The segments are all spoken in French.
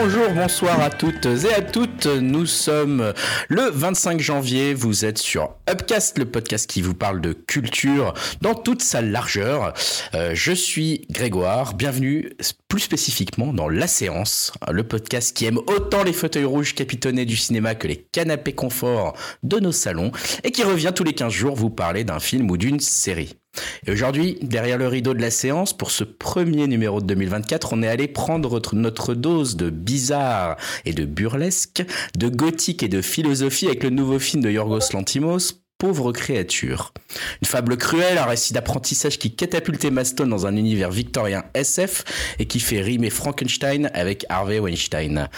Bonjour, bonsoir à toutes et à toutes. Nous sommes le 25 janvier. Vous êtes sur Upcast, le podcast qui vous parle de culture dans toute sa largeur. Euh, je suis Grégoire. Bienvenue plus spécifiquement dans La Séance, le podcast qui aime autant les fauteuils rouges capitonnés du cinéma que les canapés confort de nos salons et qui revient tous les 15 jours vous parler d'un film ou d'une série. Et aujourd'hui, derrière le rideau de la séance, pour ce premier numéro de 2024, on est allé prendre notre dose de bizarre et de burlesque, de gothique et de philosophie avec le nouveau film de Yorgos Lantimos, Pauvre créature. Une fable cruelle, un récit d'apprentissage qui catapulte Emma Stone dans un univers victorien SF et qui fait rimer Frankenstein avec Harvey Weinstein.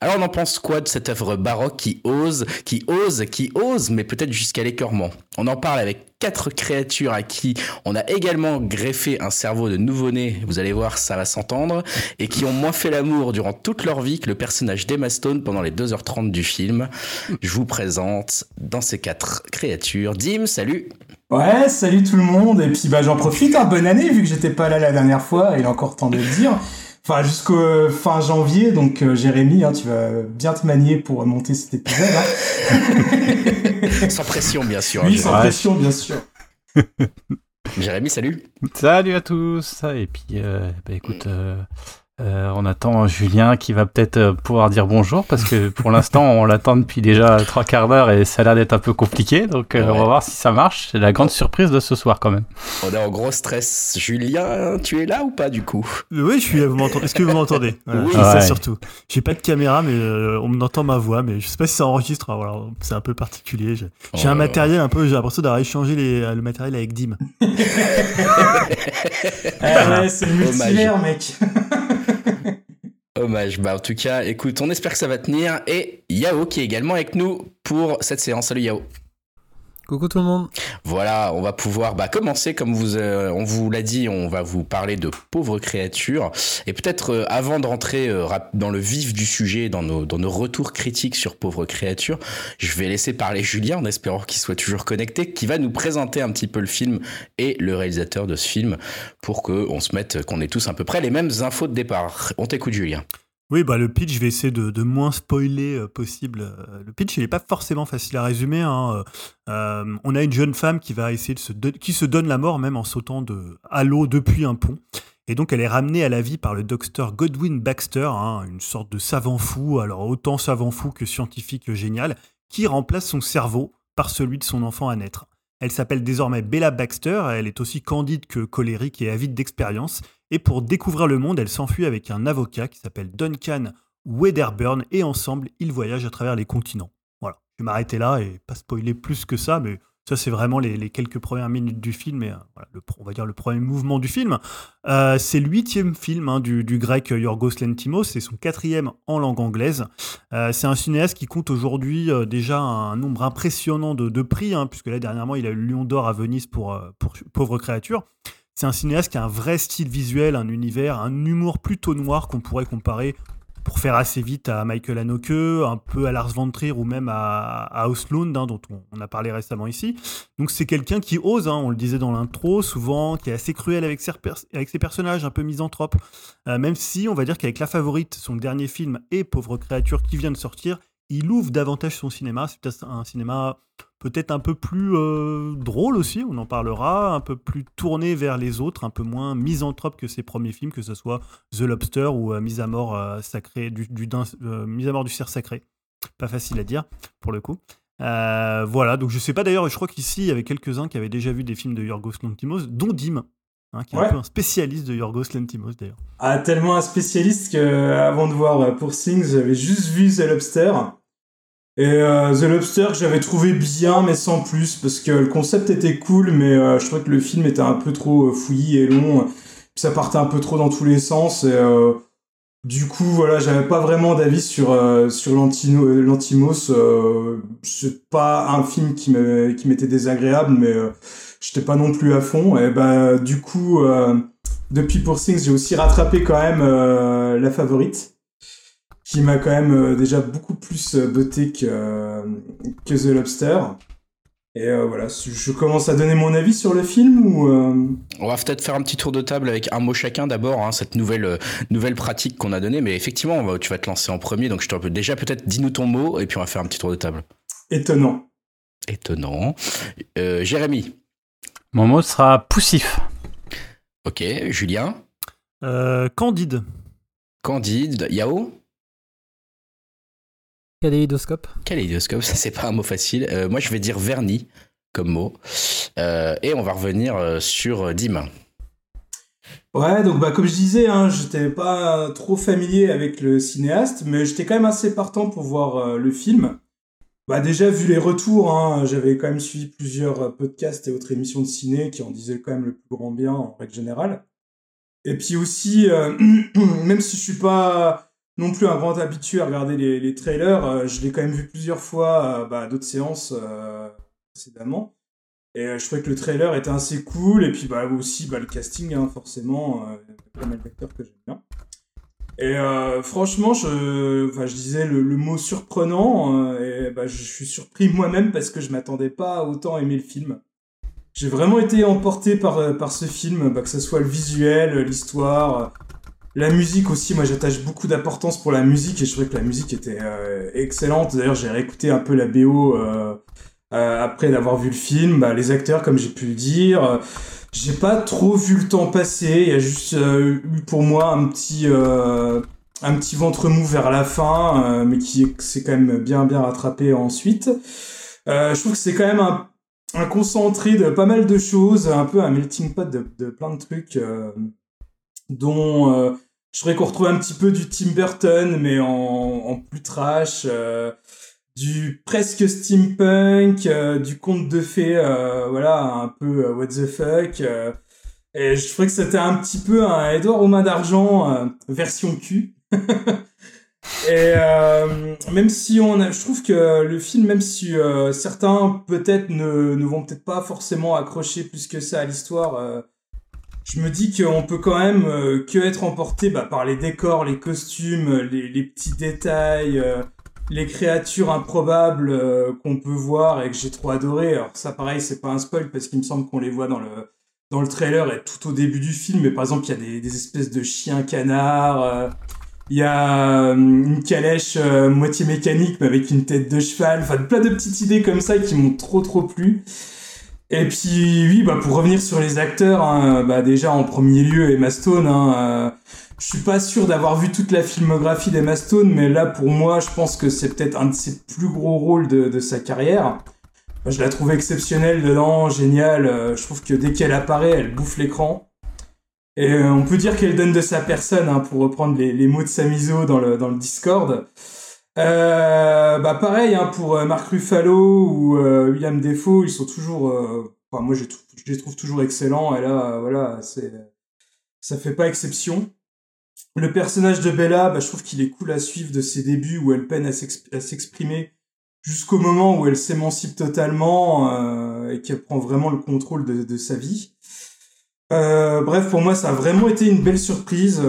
Alors on en pense quoi de cette œuvre baroque qui ose, qui ose, qui ose, mais peut-être jusqu'à l'écœurement? On en parle avec quatre créatures à qui on a également greffé un cerveau de nouveau-né, vous allez voir, ça va s'entendre, et qui ont moins fait l'amour durant toute leur vie que le personnage d'Emma Stone pendant les 2h30 du film. Je vous présente dans ces quatre créatures. Dim, salut Ouais, salut tout le monde, et puis bah j'en profite, hein, bonne année, vu que j'étais pas là la dernière fois, il est encore temps de le dire. Enfin, jusqu'au fin janvier, donc euh, Jérémy, hein, tu vas bien te manier pour monter cet épisode. Hein. sans pression, bien sûr. Oui, sans pression, bien sûr. Jérémy, salut. Salut à tous. Et puis, euh, bah, écoute, euh, on attend Julien qui va peut-être euh, pouvoir dire bonjour parce que pour l'instant on l'attend depuis déjà trois quarts d'heure et ça a l'air d'être un peu compliqué donc euh, on va voir si ça marche. C'est la grande surprise de ce soir quand même. On est en gros stress. Julien, tu es là ou pas du coup? Oui, je suis là. Vous m'entendez Est-ce que vous m'entendez? Oui, ça surtout. J'ai pas de caméra mais on m'entend ma voix mais je sais pas si ça enregistre. Voilà, c'est un peu particulier. J'ai Oh un matériel un peu. J'ai l'impression d'avoir échangé les, le matériel avec Dim. Ah ouais, c'est le multivers, mec. Hommage. Bah, en tout cas, écoute, on espère que ça va tenir. Et Yao qui est également avec nous pour cette séance. Salut Yao. Coucou tout le monde. Voilà, on va pouvoir bah, commencer comme vous, euh, on vous l'a dit, on va vous parler de pauvres créatures. Et peut-être euh, avant de rentrer euh, dans le vif du sujet, dans nos, dans nos retours critiques sur pauvres créatures, je vais laisser parler Julien en espérant qu'il soit toujours connecté, qui va nous présenter un petit peu le film et le réalisateur de ce film pour qu'on se mette, qu'on ait tous à peu près les mêmes infos de départ. On t'écoute Julien. Oui, bah le pitch, je vais essayer de, moins spoiler euh, possible. Euh, le pitch, il n'est pas forcément facile à résumer. Hein. Euh, on a une jeune femme qui va essayer de se qui se donne la mort même en sautant de à l'eau depuis un pont. Et donc, elle est ramenée à la vie par le docteur Godwin Baxter, hein, une sorte de savant fou, alors autant savant fou que scientifique génial, qui remplace son cerveau par celui de son enfant à naître. Elle s'appelle désormais Bella Baxter, elle est aussi candide que colérique et avide d'expérience, et pour découvrir le monde, elle s'enfuit avec un avocat qui s'appelle Duncan Wedderburn, et ensemble, ils voyagent à travers les continents. Voilà, je vais m'arrêter là et pas spoiler plus que ça, mais ça c'est vraiment les, quelques premières minutes du film, et euh, le, on va dire le premier mouvement du film. Euh, c'est le huitième film hein, du, grec Yorgos Lantimos, c'est son quatrième en langue anglaise. Euh, c'est un cinéaste qui compte aujourd'hui déjà un nombre impressionnant de, de prix, hein, puisque là dernièrement il a eu le Lion d'Or à Venise pour Pauvre créature. C'est un cinéaste qui a un vrai style visuel, un univers, un humour plutôt noir qu'on pourrait comparer, pour faire assez vite, à Michael Haneke, un peu à Lars von Trier ou même à, à hein, dont on, a parlé récemment ici. Donc c'est quelqu'un qui ose, hein, on le disait dans l'intro, souvent, qui est assez cruel avec ses, avec ses personnages, un peu misanthrope. Euh, même si on va dire qu'avec La Favorite, son dernier film, et Pauvre créature qui vient de sortir, il ouvre davantage son cinéma. C'est peut-être un cinéma peut-être un peu plus euh, drôle aussi, on en parlera, un peu plus tourné vers les autres, un peu moins misanthrope que ses premiers films, que ce soit The Lobster ou euh, Mise à mort euh, sacré, du, du Mise à mort du cerf sacré. Pas facile à dire pour le coup. voilà, donc je sais pas d'ailleurs, je crois qu'ici il y avait quelques-uns qui avaient déjà vu des films de Yorgos Lantimos, dont Dim. Hein, qui est ouais. un peu un spécialiste de Yorgos Lantimos d'ailleurs. Ah, tellement un spécialiste que avant de voir pour Things, j'avais juste vu The Lobster. Et euh, The Lobster que j'avais trouvé bien mais sans plus parce que le concept était cool mais euh, je trouvais que le film était un peu trop fouillis et long. Puis ça partait un peu trop dans tous les sens et euh, du coup voilà j'avais pas vraiment d'avis sur sur l'Antimos c'est pas un film qui m'était désagréable mais j'étais pas non plus à fond. Et bah du coup depuis Pour Things j'ai aussi rattrapé quand même la favorite qui m'a quand même euh, déjà beaucoup plus botté que, euh, que The Lobster. Et euh, voilà, je commence à donner mon avis sur le film ou euh, On va peut-être faire un petit tour de table avec un mot chacun d'abord, hein, cette nouvelle euh, nouvelle pratique qu'on a donnée. Mais effectivement, tu vas te lancer en premier, donc je te déjà peut-être dis-nous ton mot et puis on va faire un petit tour de table. Étonnant. Étonnant. Jérémy. Mon mot sera poussif. Ok, Julien. candide. Candide. Yao. Kaléidoscope. Kaléidoscope, ça c'est pas un mot facile. Euh, moi je vais dire vernis comme mot. Euh, et on va revenir euh, sur Dim. Ouais, donc bah, comme je disais, hein, j'étais pas trop familier avec le cinéaste, mais j'étais quand même assez partant pour voir le film. Bah déjà vu les retours, hein, j'avais quand même suivi plusieurs podcasts et autres émissions de ciné qui en disaient quand même le plus grand bien en règle générale. Et puis aussi, même si je suis pas non plus un grand habitué à regarder les, trailers. Euh, je l'ai quand même vu plusieurs fois bah, à d'autres séances euh, précédemment. Et euh, je trouvais que le trailer était assez cool. Et puis bah, aussi bah, le casting, hein, forcément. Il y a pas mal d'acteurs que j'aime bien. Et franchement, je, disais le, mot surprenant. et bah, je suis surpris moi-même parce que je m'attendais pas à autant aimer le film. J'ai vraiment été emporté par, par ce film, bah, que ce soit le visuel, l'histoire, la musique aussi, moi j'attache beaucoup d'importance pour la musique et je trouvais que la musique était euh, excellente. D'ailleurs, j'ai réécouté un peu la BO euh, euh, après d'avoir vu le film. Bah, les acteurs, comme j'ai pu le dire, j'ai pas trop vu le temps passer. Il y a juste eu pour moi un petit un ventre mou vers la fin, mais qui s'est quand même bien bien rattrapé ensuite. je trouve que c'est quand même un, un, concentré de pas mal de choses, un peu un melting pot de, de plein de trucs dont je voudrais qu'on retrouve un petit peu du Tim Burton, mais en, plus trash, euh, du presque steampunk, euh, du conte de fées, euh, voilà, un peu what the fuck. et je trouvais que c'était un petit peu un Edouard aux mains d'argent version Q. et même si on a, je trouve que le film, même si certains peut-être ne, ne vont peut-être pas forcément accrocher plus que ça à l'histoire je me dis qu'on peut quand même euh, que être emporté bah, par les décors, les costumes, les, petits détails, euh, les créatures improbables euh, qu'on peut voir et que j'ai trop adoré. Alors ça, pareil, c'est pas un spoil parce qu'il me semble qu'on les voit dans le dans le trailer et tout au début du film. Mais par exemple, il y a des, des espèces de chiens canards. Il y a une calèche moitié mécanique mais avec une tête de cheval. Enfin, plein de petites idées comme ça qui m'ont trop trop plu. Et puis oui, bah pour revenir sur les acteurs, hein, bah déjà en premier lieu Emma Stone. Hein, euh, je suis pas sûr d'avoir vu toute la filmographie d'Emma Stone, mais là pour moi, je pense que c'est peut-être un de ses plus gros rôles de, sa carrière. je la trouve exceptionnelle dedans, géniale. Euh, je trouve que dès qu'elle apparaît, elle bouffe l'écran. Et euh, on peut dire qu'elle donne de sa personne, hein, pour reprendre les, mots de Samizo dans dans le Discord. Euh, bah pareil hein, pour euh, Marc Ruffalo ou euh, William Defoe, ils sont toujours. Enfin, moi, je, les trouve toujours excellents. Et là, voilà, c'est ça fait pas exception. Le personnage de Bella, bah, je trouve qu'il est cool à suivre de ses débuts où elle peine à s'exprimer jusqu'au moment où elle s'émancipe totalement et qu'elle prend vraiment le contrôle de, de sa vie. bref, pour moi, ça a vraiment été une belle surprise.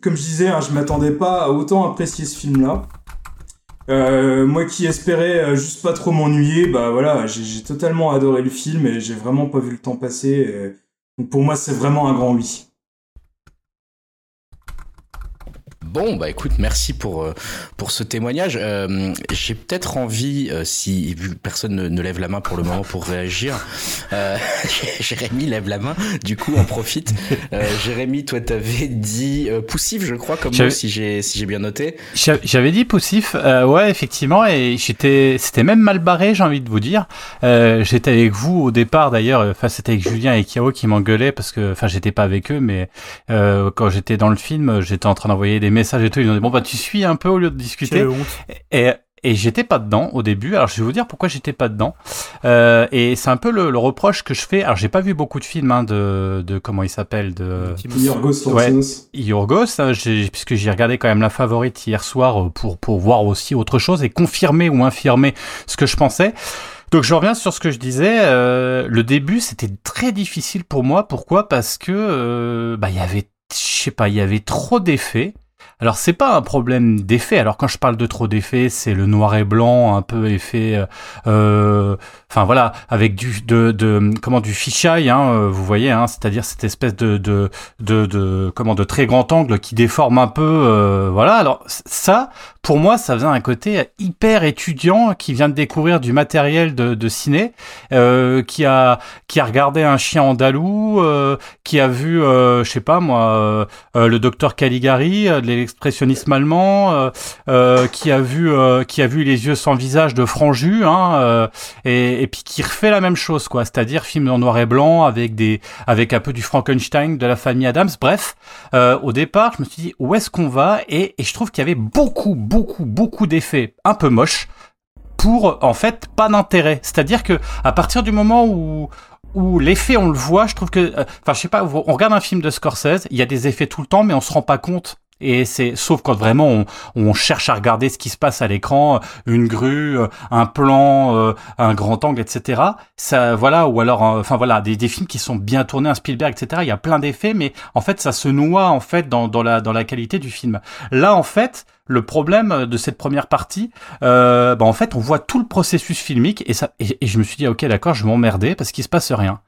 Comme je disais, hein, je m'attendais pas à autant apprécier ce film-là. Euh, moi qui espérais euh, juste pas trop m'ennuyer, bah voilà, j'ai totalement adoré le film et j'ai vraiment pas vu le temps passer. Donc pour moi, c'est vraiment un grand oui. Bon, bah écoute, merci pour, euh, pour ce témoignage. Euh, j'ai peut-être envie, euh, si personne ne, lève la main pour le moment pour réagir, Jérémy lève la main, du coup on profite. Jérémy, toi t'avais dit poussif, je crois, comme moi, si j'ai si j'ai bien noté. J'avais dit poussif, ouais, effectivement, et j'étais, c'était même mal barré, j'ai envie de vous dire. j'étais avec vous au départ d'ailleurs, enfin c'était avec Julien et Kiao qui m'engueulaient parce que, enfin j'étais pas avec eux, mais quand j'étais dans le film, j'étais en train d'envoyer des messages messages et tout. Ils ont dit bon bah tu suis un peu au lieu de discuter. Et, et j'étais pas dedans au début. Alors je vais vous dire pourquoi j'étais pas dedans. Euh, et c'est un peu le, reproche que je fais. Alors j'ai pas vu beaucoup de films hein, de, de comment il s'appelle de Yorgos ouais, Yorgos, hein, puisque j'ai regardé quand même la favorite hier soir euh, pour pour voir aussi autre chose et confirmer ou infirmer ce que je pensais. Donc je reviens sur ce que je disais. Euh, le début c'était très difficile pour moi. Pourquoi? Parce que euh, bah il y avait je sais pas, il y avait trop d'effets. Alors c'est pas un problème d'effet. Alors quand je parle de trop d'effets, c'est le noir et blanc, un peu effet, euh, euh enfin voilà, avec du de, de comment du fisheye, hein, euh, vous voyez, hein, c'est-à-dire cette espèce de, de de de comment de très grand angle qui déforme un peu, euh, voilà. Alors ça, pour moi, ça faisait un côté hyper étudiant qui vient de découvrir du matériel de, de ciné, euh, qui a qui a regardé un chien andalou, euh, qui a vu, euh, je sais pas moi, euh, le docteur Caligari, l'expressionnisme allemand, qui a vu qui a vu les yeux sans visage de Franju, hein, et, et puis qui refait la même chose, quoi, c'est-à-dire film en noir et blanc avec des avec un peu du Frankenstein de la famille Adams. Bref, au départ, je me suis dit où est-ce qu'on va, et, et je trouve qu'il y avait beaucoup, beaucoup d'effets un peu moches pour, en fait, pas d'intérêt. C'est-à-dire que, à partir du moment où, où l'effet on le voit, je trouve que, euh, enfin je sais pas, on regarde un film de Scorsese, il y a des effets tout le temps, mais on se rend pas compte. Et c'est sauf quand vraiment on, on, cherche à regarder ce qui se passe à l'écran, une grue, euh, un plan, euh, un grand angle, etc. Ça, voilà, ou alors, enfin voilà, des, des, films qui sont bien tournés, un Spielberg, etc. Il y a plein d'effets, mais en fait, ça se noie en fait dans, dans la dans la qualité du film. Là, en fait, le problème de cette première partie, euh, bah en fait, on voit tout le processus filmique et ça, et, je me suis dit, ok, d'accord, je m'emmerdais parce qu'il se passe rien.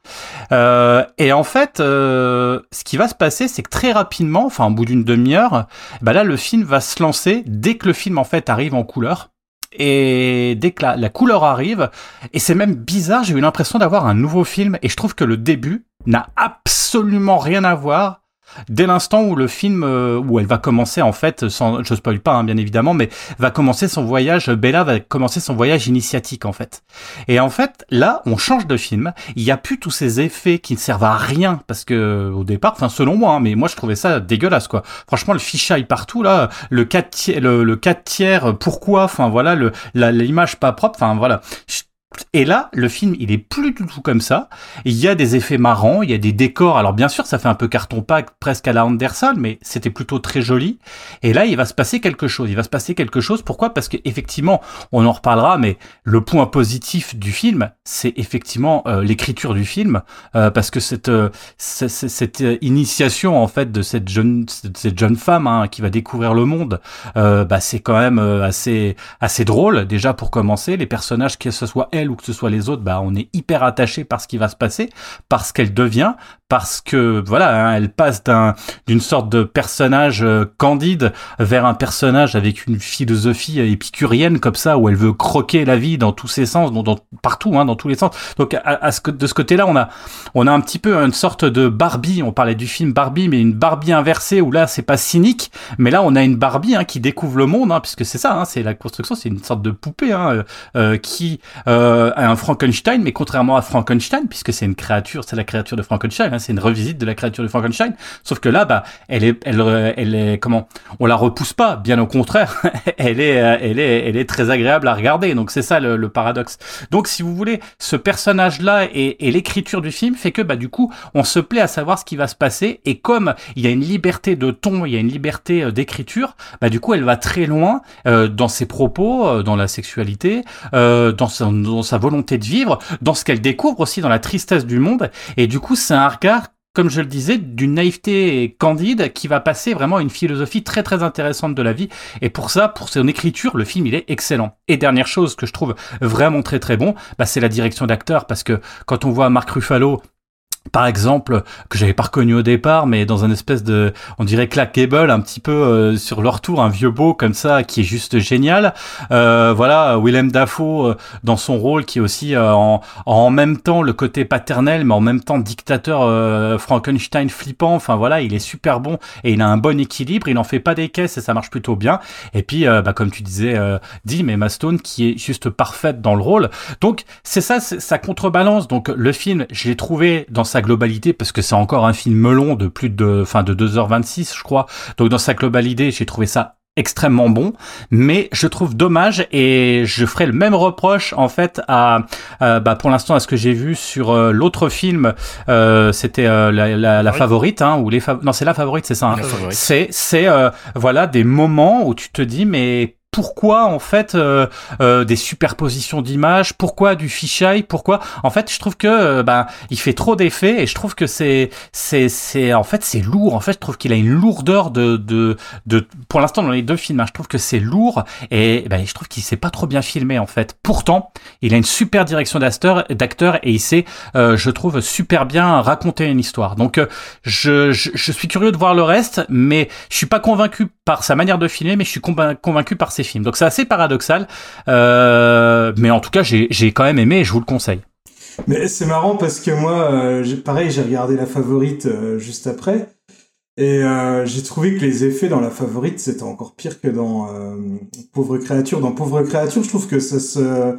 Euh, et en fait, euh, ce qui va se passer, c'est que très rapidement, enfin, au bout d'une demi-heure, bah là, le film va se lancer dès que le film en fait arrive en couleur. Et dès que la couleur arrive, et c'est même bizarre, j'ai eu l'impression d'avoir un nouveau film, et je trouve que le début n'a absolument rien à voir dès l'instant où le film, euh, où elle va commencer en fait, sans, je spoil pas hein, bien évidemment, mais va commencer son voyage, Bella va commencer son voyage initiatique en fait. Et en fait, là, on change de film. Il y a plus tous ces effets qui ne servent à rien parce que au départ, enfin selon moi, hein, mais moi je trouvais ça dégueulasse quoi. Franchement, le fichaille partout là, le 4 tiers, le, le 4 tiers, pourquoi, enfin voilà, l'image pas propre, enfin voilà. Et là, le film, il est plus du tout comme ça. Il y a des effets marrants, il y a des décors. Alors bien sûr, ça fait un peu carton-pâte presque à la Anderson, mais c'était plutôt très joli. Et là, il va se passer quelque chose. Il va se passer quelque chose. Pourquoi? Parce qu'effectivement, on en reparlera, mais le point positif du film, c'est effectivement euh, l'écriture du film, euh, parce que cette, euh, cette, initiation en fait de cette jeune, cette jeune femme hein, qui va découvrir le monde, bah, c'est quand même assez, assez drôle déjà pour commencer. Les personnages, que ce soit elle ou que ce soit les autres, bah, on est hyper attaché par ce qui va se passer, parce qu'elle devient, parce que voilà, hein, elle passe d'un d'une sorte de personnage euh, candide vers un personnage avec une philosophie épicurienne comme ça où elle veut croquer la vie dans tous ses sens, dans, partout, hein, dans tous les sens. Donc à, ce, de ce côté-là, on a on a un petit peu une sorte de Barbie. On parlait du film Barbie, mais une Barbie inversée où là c'est pas cynique, mais là on a une Barbie hein, qui découvre le monde, hein, puisque c'est ça, hein, c'est la construction, c'est une sorte de poupée hein, euh, euh qui euh, a un Frankenstein, mais contrairement à Frankenstein, puisque c'est une créature, c'est la créature de Frankenstein Hein, c'est une revisite de la créature de Frankenstein. Sauf que là, bah, elle est, elle, elle est, comment On la repousse pas, bien au contraire. elle est, euh, elle est, elle est très agréable à regarder. Donc c'est ça le, paradoxe. Donc si vous voulez, ce personnage-là et, l'écriture du film fait que bah du coup, on se plaît à savoir ce qui va se passer. Et comme il y a une liberté de ton, il y a une liberté euh, d'écriture, bah du coup, elle va très loin euh, dans ses propos, dans la sexualité, dans, sa, dans sa volonté de vivre, dans ce qu'elle découvre aussi dans la tristesse du monde. Et du coup, c'est un comme je le disais, d'une naïveté candide qui va passer vraiment une philosophie très très intéressante de la vie. Et pour ça, pour son écriture, le film il est excellent. Et dernière chose que je trouve vraiment très très bon, bah, c'est la direction d'acteur parce que quand on voit Marc Ruffalo par exemple, que j'avais pas reconnu au départ, mais dans un espèce de, on dirait Clark Gable, un petit peu euh, sur leur tour, un vieux beau comme ça, qui est juste génial. Euh, voilà, Willem Dafoe euh, dans son rôle, qui est aussi euh, en, en même temps le côté paternel, mais en même temps dictateur Frankenstein flippant. Enfin voilà, il est super bon et il a un bon équilibre. Il n'en fait pas des caisses et ça marche plutôt bien. Et puis, bah, comme tu disais, dit, mais Mastone qui est juste parfaite dans le rôle. Donc c'est ça, ça contrebalance. Donc le film, je l'ai trouvé dans sa globalité, parce que c'est encore un film long de plus de, enfin, de 2h26, je crois. Donc, dans sa globalité, j'ai trouvé ça extrêmement bon, mais je trouve dommage et je ferai le même reproche en fait à, bah, pour l'instant à ce que j'ai vu sur euh, l'autre film, euh, c'était euh, la, la, favorite, hein, ou les non c'est la favorite, c'est ça. Hein. C'est c'est voilà des moments où tu te dis mais pourquoi en fait euh, euh, des superpositions d'images, pourquoi du fisheye, pourquoi en fait je trouve que euh, ben il fait trop d'effets et je trouve que c'est c'est c'est en fait c'est lourd en fait je trouve qu'il a une lourdeur de de de pour l'instant dans les deux films hein, je trouve que c'est lourd et ben je trouve qu'il s'est pas trop bien filmé en fait. Pourtant il a une super direction d'acteur et il sait je trouve super bien raconter une histoire. Donc je, je je suis curieux de voir le reste mais je suis pas convaincu par sa manière de filmer mais je suis convaincu par ses films. Donc c'est assez paradoxal, euh, mais en tout cas j'ai quand même aimé et je vous le conseille. Mais c'est marrant parce que moi, euh, pareil, j'ai regardé la favorite euh, juste après. Et j'ai trouvé que les effets dans la favorite, c'était encore pire que dans Pauvre créature. Dans Pauvre créature, je trouve que ça se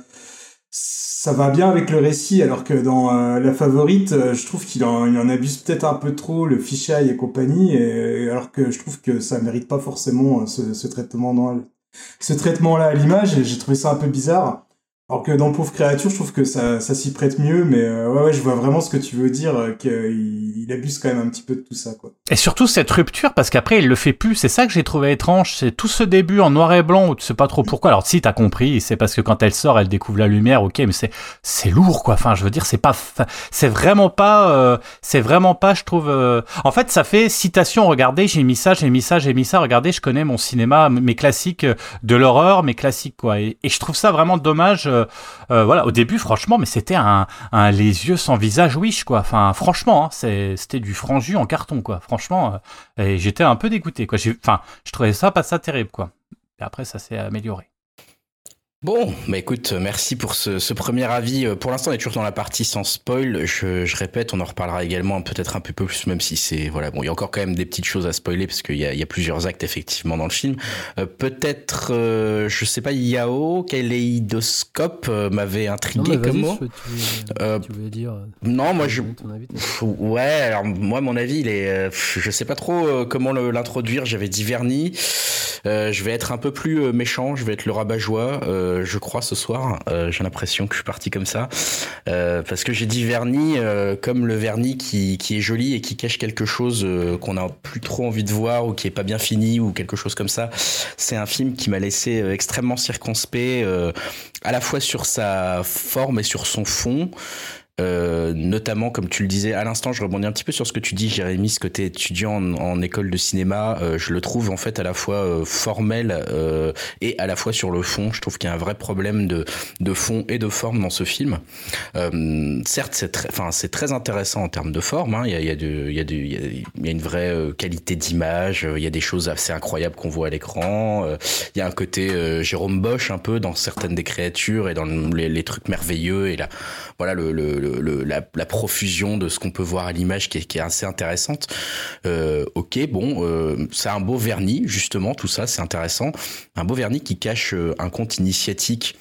ça va bien avec le récit, alors que dans la favorite, je trouve qu'il en, abuse peut-être un peu trop, le fichaille et compagnie, alors que je trouve que ça mérite pas forcément ce, ce traitement dans, ce traitement-là à l'image j'ai trouvé ça un peu bizarre. Alors que dans Pauvre Créature, je trouve que ça, ça s'y prête mieux, mais euh, ouais, ouais, je vois vraiment ce que tu veux dire, euh, qu'il il abuse quand même un petit peu de tout ça, quoi. Et surtout cette rupture, parce qu'après il le fait plus, c'est ça que j'ai trouvé étrange, c'est tout ce début en noir et blanc où tu sais pas trop pourquoi. Alors si t'as compris, c'est parce que quand elle sort, elle découvre la lumière, ok, mais c'est c'est lourd, quoi. Enfin, je veux dire, c'est pas, c'est vraiment pas, euh, c'est vraiment pas, je trouve. En fait, ça fait citation. Regardez, j'ai mis ça, j'ai mis ça, j'ai mis ça. Regardez, je connais mon cinéma, mes classiques de l'horreur, mes classiques, quoi. Et, je trouve ça vraiment dommage euh, euh, voilà, au début, franchement, mais c'était un, un, les yeux sans visage wish, quoi. Enfin, franchement, hein, c'était du franc en carton, quoi. Franchement, euh, et j'étais un peu dégoûté, quoi. Enfin, je trouvais ça pas ça terrible, quoi. Et après, ça s'est amélioré. Bon, bah écoute, merci pour ce, ce premier avis. Euh, pour l'instant, on est toujours dans la partie sans spoil. Je, je répète, on en reparlera également peut-être un peu plus, même si c'est voilà. Bon, il y a encore quand même des petites choses à spoiler parce qu'il y a, il y a plusieurs actes effectivement dans le film. Euh, peut-être, euh, je sais pas, Yao, Kaléidoscope euh, m'avait intrigué comme mot. Tu, voulais dire Non, moi je. ouais, alors moi mon avis, il est, je sais pas trop comment l'introduire. J'avais dit vernis. je vais être un peu plus méchant. Je vais être le rabat-joie. Euh, je crois, ce soir. Euh, j'ai l'impression que je suis parti comme ça. Euh, parce que j'ai dit vernis comme le vernis qui, qui est joli et qui cache quelque chose qu'on n'a plus trop envie de voir ou qui est pas bien fini ou quelque chose comme ça. C'est un film qui m'a laissé extrêmement circonspect, à la fois sur sa forme et sur son fond. Euh, notamment, comme tu le disais à l'instant, je rebondis un petit peu sur ce que tu dis, Jérémy, ce côté étudiant en, école de cinéma, euh, je le trouve en fait à la fois euh, formel euh, et à la fois sur le fond. Je trouve qu'il y a un vrai problème de, de fond et de forme dans ce film. certes, c'est très, enfin, c'est très intéressant en termes de forme. Hein. Il, y a, il, y a de, il, y a de, il, y a, une vraie qualité d'image. Il y a des choses assez incroyables qu'on voit à l'écran. il y a un côté Jérôme Bosch un peu dans certaines des créatures et dans les, les trucs merveilleux et là, voilà le, le la, profusion de ce qu'on peut voir à l'image qui, est assez intéressante. Euh, ok, bon, euh, c'est un beau vernis, justement, tout ça, c'est intéressant. Un beau vernis qui cache euh, un conte initiatique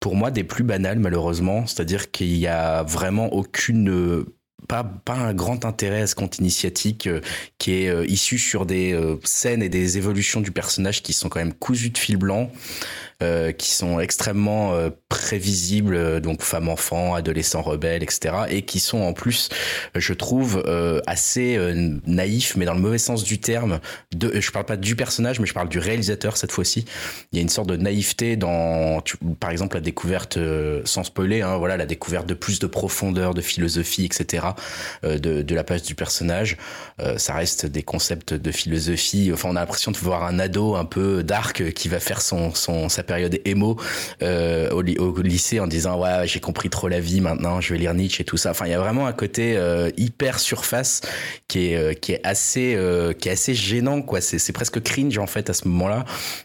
pour moi des plus banals malheureusement, c'est-à-dire qu'il y a vraiment aucune pas, pas un grand intérêt à ce conte initiatique qui est issu sur des scènes et des évolutions du personnage qui sont quand même cousues de fil blanc. Euh, qui sont extrêmement euh, prévisibles, euh, donc femmes, enfants, adolescents rebelles, etc. Et qui sont en plus, je trouve, assez naïfs, mais dans le mauvais sens du terme. De, je parle pas du personnage, mais je parle du réalisateur cette fois-ci. Il y a une sorte de naïveté dans, par exemple, la découverte, sans spoiler, hein, voilà, la découverte de plus de profondeur, de philosophie, etc. de, de la page du personnage. ça reste des concepts de philosophie. Enfin, on a l'impression de voir un ado un peu dark qui va faire son, son sa période émo euh, au, lycée en disant ouais j'ai compris trop la vie maintenant je vais lire Nietzsche et tout ça enfin il y a vraiment un côté euh, hyper surface qui est euh, qui est assez euh, qui est assez gênant quoi c'est presque cringe en fait à ce moment là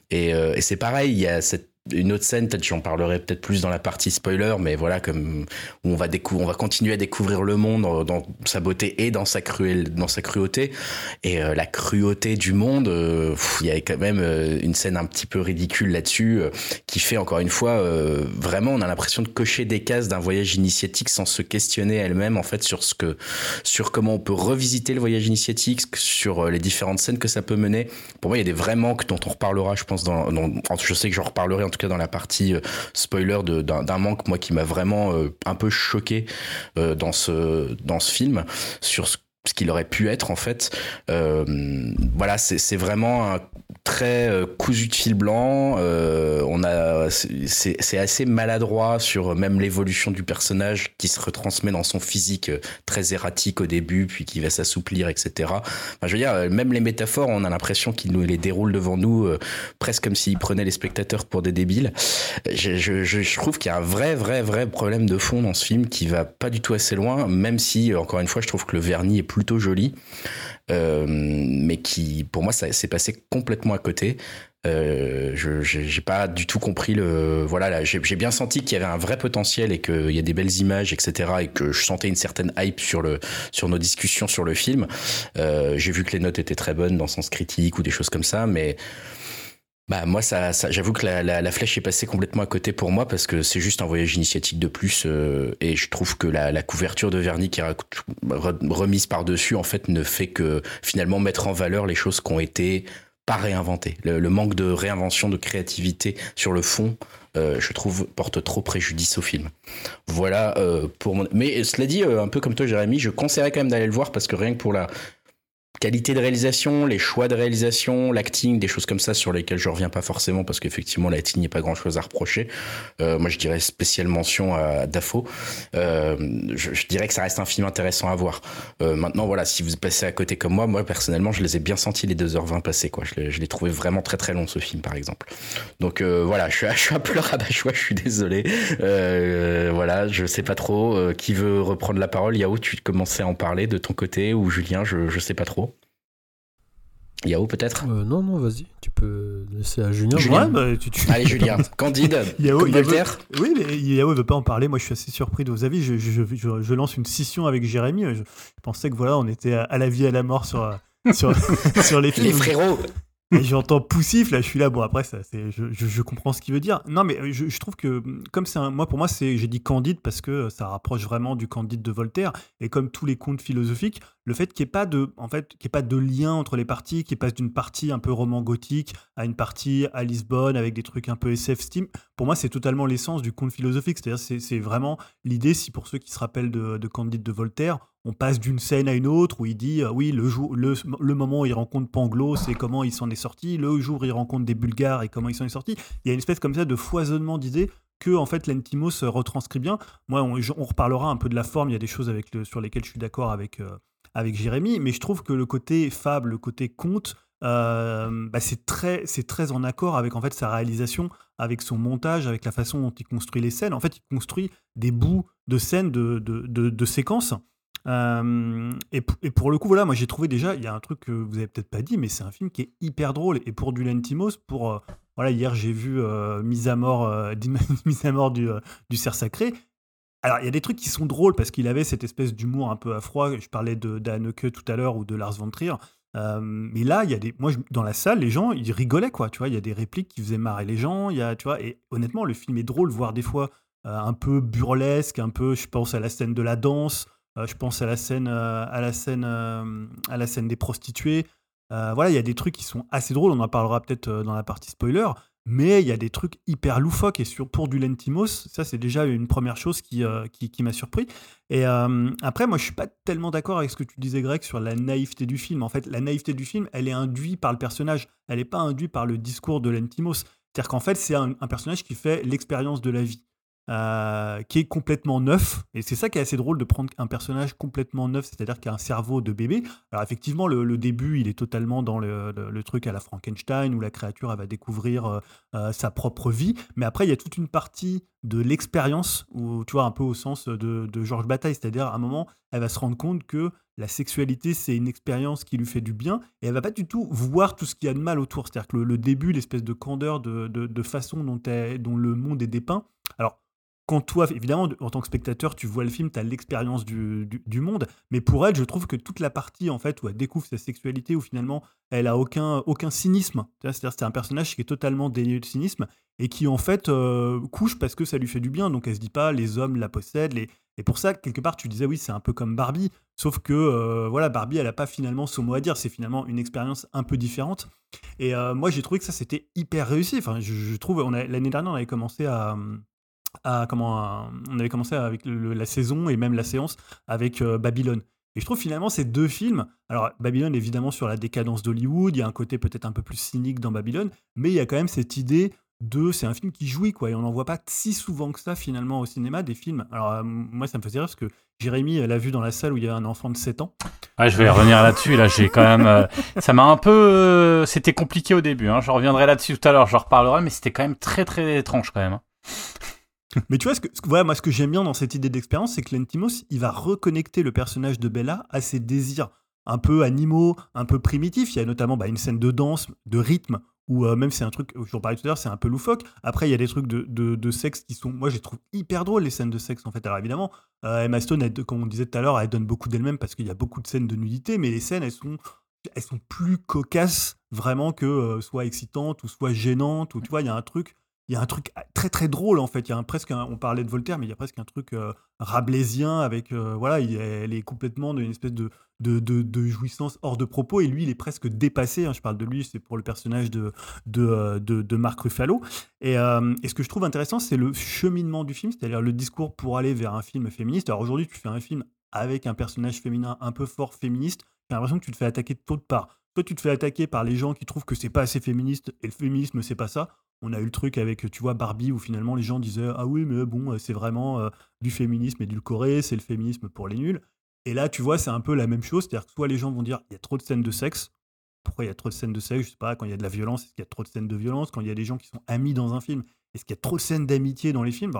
et, euh, et c'est pareil il y a cette une autre scène, peut-être j'en parlerai peut-être plus dans la partie spoiler, mais voilà, comme où on va on va continuer à découvrir le monde dans, sa beauté et dans sa dans sa cruauté. Et euh, la cruauté du monde, euh, il y a quand même euh, une scène un petit peu ridicule là-dessus, qui fait encore une fois, vraiment, on a l'impression de cocher des cases d'un voyage initiatique sans se questionner elle-même en fait sur ce que, sur comment on peut revisiter le voyage initiatique, sur les différentes scènes que ça peut mener. Pour moi, il y a des vrais manques dont on reparlera, je pense, dans, je sais que j'en reparlerai tout cas dans la partie euh, spoiler d'un manque moi qui m'a vraiment euh, un peu choqué euh, dans ce dans ce film sur ce qu'il aurait pu être en fait. Voilà, c'est vraiment un très euh, cousu de fil blanc. Euh, on a, c'est assez maladroit sur même l'évolution du personnage qui se retransmet dans son physique euh, très erratique au début, puis qui va s'assouplir, etc. Enfin, je veux dire, même les métaphores, on a l'impression qu'il nous les déroule devant nous, presque comme s'il prenait les spectateurs pour des débiles. Je, je, je trouve qu'il y a un vrai, vrai, vrai problème de fond dans ce film qui va pas du tout assez loin, même si, encore une fois, je trouve que le vernis est plutôt joli. Euh, mais qui, pour moi, ça s'est passé complètement à côté. Euh, je j'ai pas du tout compris le voilà j'ai bien senti qu'il y avait un vrai potentiel et qu'il y a des belles images etc et que je sentais une certaine hype sur le sur nos discussions sur le film euh, j'ai vu que les notes étaient très bonnes dans le sens critique ou des choses comme ça mais bah moi, j'avoue que la, flèche est passée complètement à côté pour moi parce que c'est juste un voyage initiatique de plus euh, et je trouve que la, la, couverture de vernis qui est remise par dessus en fait ne fait que finalement mettre en valeur les choses qui ont été pas réinventées. Le, manque de réinvention, de créativité sur le fond, euh, je trouve porte trop préjudice au film. Voilà euh, pour mon. Mais cela dit, un peu comme toi, Jérémy, je conseillerais quand même d'aller le voir parce que rien que pour la qualité de réalisation, les choix de réalisation, l'acting, des choses comme ça sur lesquelles je reviens pas forcément parce qu'effectivement l'acting n'est pas grand chose à reprocher. Euh, moi je dirais spéciale mention à Dafo. Euh, je, dirais que ça reste un film intéressant à voir. Euh, maintenant voilà, si vous passez à côté comme moi, moi personnellement je les ai bien sentis les 2h20 passés quoi. Je l'ai trouvé vraiment très très long ce film par exemple. Donc voilà, je suis, je suis rabat-choix, je suis désolé. Voilà, je sais pas trop qui veut reprendre la parole. Yao, tu commençais à en parler de ton côté ou Julien, je je sais pas trop. Yao peut-être euh, Non, non, vas-y, tu peux laisser à Julien. Julien. bah, Allez Julien, Candide, Yao, Yao Oui, mais Yao ne veut pas en parler, moi je suis assez surpris de vos avis. Je, je, je, je lance une scission avec Jérémy, je, pensais que voilà, on était à, la vie et à la mort sur, sur, sur les films. Les frérots et j'entends poussif, là je suis là, bon après ça, c'est, je, je, comprends ce qu'il veut dire. Non mais je, je trouve que, comme c'est un, moi pour moi c'est, j'ai dit Candide parce que ça rapproche vraiment du Candide de Voltaire, et comme tous les contes philosophiques, le fait qu'il n'y ait pas de, en fait, qu'il ait pas de lien entre les parties, qu'il passe d'une partie un peu roman gothique à une partie à Lisbonne avec des trucs un peu SF Steam, pour moi c'est totalement l'essence du conte philosophique, c'est-à-dire c'est, c'est vraiment l'idée, si pour ceux qui se rappellent de, de Candide de Voltaire, on passe d'une scène à une autre où il dit euh, oui le jour le, le, moment où il rencontre Pangloss et comment il s'en est sorti. Le jour où il rencontre des Bulgares et comment il s'en est sorti. Il y a une espèce comme ça de foisonnement d'idées que en fait l'Entimos retranscrit bien. Moi on, reparlera un peu de la forme. Il y a des choses avec le, sur lesquelles je suis d'accord avec euh, avec Jérémy mais je trouve que le côté fable le côté conte euh, bah c'est très très en accord avec en fait sa réalisation avec son montage avec la façon dont il construit les scènes en fait il construit des bouts de scènes de, de, séquences euh, et, pour le coup, voilà, moi j'ai trouvé déjà, il y a un truc que vous avez peut-être pas dit, mais c'est un film qui est hyper drôle. Et pour du Lentimos, pour. Euh, voilà, hier j'ai vu Mise à mort, mise à mort du, du cerf sacré. Alors, il y a des trucs qui sont drôles parce qu'il avait cette espèce d'humour un peu à froid. Je parlais de d'Anneke tout à l'heure ou de Lars von Trier. mais là, il y a des. Moi, dans la salle, les gens, ils rigolaient, quoi. Tu vois, il y a des répliques qui faisaient marrer les gens. Il y a, tu vois, et honnêtement, le film est drôle, voire des fois un peu burlesque, un peu. Je pense à la scène de la danse. Euh, je pense à la scène, euh, à la scène, euh, à la scène des prostituées. voilà, il y a des trucs qui sont assez drôles. On en parlera peut-être dans la partie spoiler. Mais il y a des trucs hyper loufoques et sur, pour du Lentimos, ça c'est déjà une première chose qui, qui, m'a surpris. Et après, moi je suis pas tellement d'accord avec ce que tu disais Greg sur la naïveté du film. En fait, la naïveté du film, elle est induite par le personnage, elle n'est pas induite par le discours de Lentimos. C'est-à-dire qu'en fait, c'est un, personnage qui fait l'expérience de la vie. Euh, qui est complètement neuf. Et c'est ça qui est assez drôle de prendre un personnage complètement neuf, c'est-à-dire qui a un cerveau de bébé. Alors effectivement, le, début, il est totalement dans le, truc à la Frankenstein, où la créature elle va découvrir euh, euh, sa propre vie. Mais après, il y a toute une partie de l'expérience, où tu vois, un peu au sens de, Georges Bataille, c'est-à-dire à un moment, elle va se rendre compte que la sexualité, c'est une expérience qui lui fait du bien, et elle va pas du tout voir tout ce qu'il y a de mal autour. C'est-à-dire que le, début, l'espèce de candeur, de, façon dont le monde est dépeint, alors quand toi, évidemment, en tant que spectateur, tu vois le film, tu as l'expérience du, monde, mais pour elle, je trouve que toute la partie en fait où elle découvre sa sexualité, où finalement elle a aucun, aucun cynisme, c'est-à-dire c'est un personnage qui est totalement dénué de cynisme et qui en fait euh, couche parce que ça lui fait du bien, donc elle se dit pas les hommes la possèdent, et pour ça, quelque part, tu disais oui, c'est un peu comme Barbie, sauf que euh, voilà, Barbie, elle a pas finalement son mot à dire, c'est finalement une expérience un peu différente. Et euh, moi, j'ai trouvé que ça c'était hyper réussi. Enfin, je, trouve, l'année dernière, on avait commencé à comment on avait commencé avec la saison et même la séance avec euh, Babylone. Et je trouve finalement ces deux films, alors Babylone évidemment sur la décadence d'Hollywood, il y a un côté peut-être un peu plus cynique dans Babylone, mais il y a quand même cette idée de c'est un film qui jouit quoi et on n'en voit pas si souvent que ça finalement au cinéma des films. Alors euh, moi ça me faisait rire parce que Jérémy l'a vu dans la salle où il y avait un enfant de 7 ans. Ouais, je vais revenir là-dessus. Là, j'ai quand même. euh, ça m'a un peu. euh, c'était compliqué au début. Hein. Je reviendrai là-dessus tout à l'heure. Je reparlerai, mais c'était quand même très très étrange quand même. hein. Mais tu vois, ce que, ce moi ce que j'aime bien dans cette idée d'expérience, c'est que Lentimos, il va reconnecter le personnage de Bella à ses désirs un peu animaux, un peu primitifs. Il y a notamment bah, une scène de danse, de rythme, ou euh, même c'est un truc, je vous parlais tout à l'heure, c'est un peu loufoque. Après, il y a des trucs de, de- sexe qui sont, moi je les trouve hyper drôles, les scènes de sexe en fait. Alors évidemment, euh, Emma Stone, comme on disait tout à l'heure, elle donne beaucoup d'elle-même parce qu'il y a beaucoup de scènes de nudité, mais les scènes, elles sont, elles sont plus cocasses vraiment que euh, soit excitantes ou soit gênantes, ou tu vois, il y a un truc il y a un truc très très drôle en fait. Y a presque on parlait de Voltaire, mais il y a presque un truc euh, rabelaisien avec euh, voilà, il, elle est complètement d'une espèce de, de, jouissance hors de propos et lui il est presque dépassé. hein. je parle de lui, c'est pour le personnage de de, euh, de Marc Ruffalo. Et, euh, et ce que je trouve intéressant, c'est le cheminement du film, c'est-à-dire le discours pour aller vers un film féministe. Alors aujourd'hui, tu fais un film avec un personnage féminin un peu fort féministe, j'ai l'impression que tu te fais attaquer de toutes parts. Toi, tu te fais attaquer par les gens qui trouvent que c'est pas assez féministe et le féminisme, c'est pas ça. On a eu le truc avec, tu vois, Barbie, où finalement les gens disaient Ah oui, mais bon, euh, c'est vraiment euh, du féminisme édulcoré, c'est le féminisme pour les nuls. Et là, tu vois, c'est un peu la même chose. C'est-à-dire que soit les gens vont dire Il y a trop de scènes de sexe. Pourquoi il y a trop de scènes de sexe Je sais pas, quand il y a de la violence, est-ce qu'il y a trop de scènes de violence Quand il y a des gens qui sont amis dans un film, est-ce qu'il y a trop de scènes d'amitié dans les films?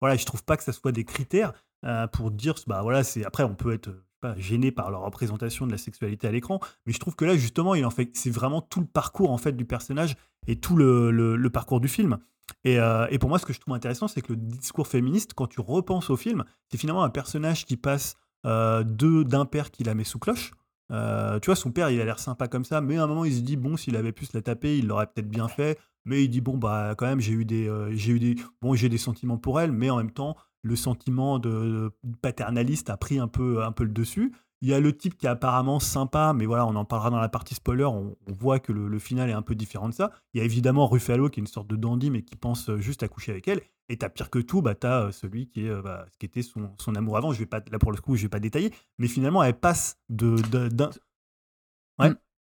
Voilà, je trouve pas que ça soit des critères euh, pour dire Bah voilà, c'est après, on peut être pas, gêné par leur représentation de la sexualité à l'écran, mais je trouve que là, justement, il en fait, c'est vraiment tout le parcours en fait du personnage et tout le, le- parcours du film. Et, euh, et pour moi, ce que je trouve intéressant, c'est que le discours féministe, quand tu repenses au film, c'est finalement un personnage qui passe euh, d'un père qui la met sous cloche. Euh, tu vois, son père, il a l'air sympa comme ça, mais à un moment, il se dit bon, s'il avait pu se la taper, il l'aurait peut-être bien fait. Mais il dit bon, bah quand même, j'ai eu des, euh, j'ai eu des, bon, j'ai des sentiments pour elle, mais en même temps, le sentiment de paternaliste a pris un peu, un peu le dessus. Il y a le type qui est apparemment sympa, mais voilà, on en parlera dans la partie spoiler. On, on voit que le, le final est un peu différent de ça. Il y a évidemment Ruffalo qui est une sorte de dandy, mais qui pense euh, juste à coucher avec elle. Et t'as pire que tout, bah t'as euh, celui qui est, euh, bah, qui était son, son amour avant. Je vais pas, là pour le coup, je vais pas détailler, mais finalement, elle passe de de- d'un.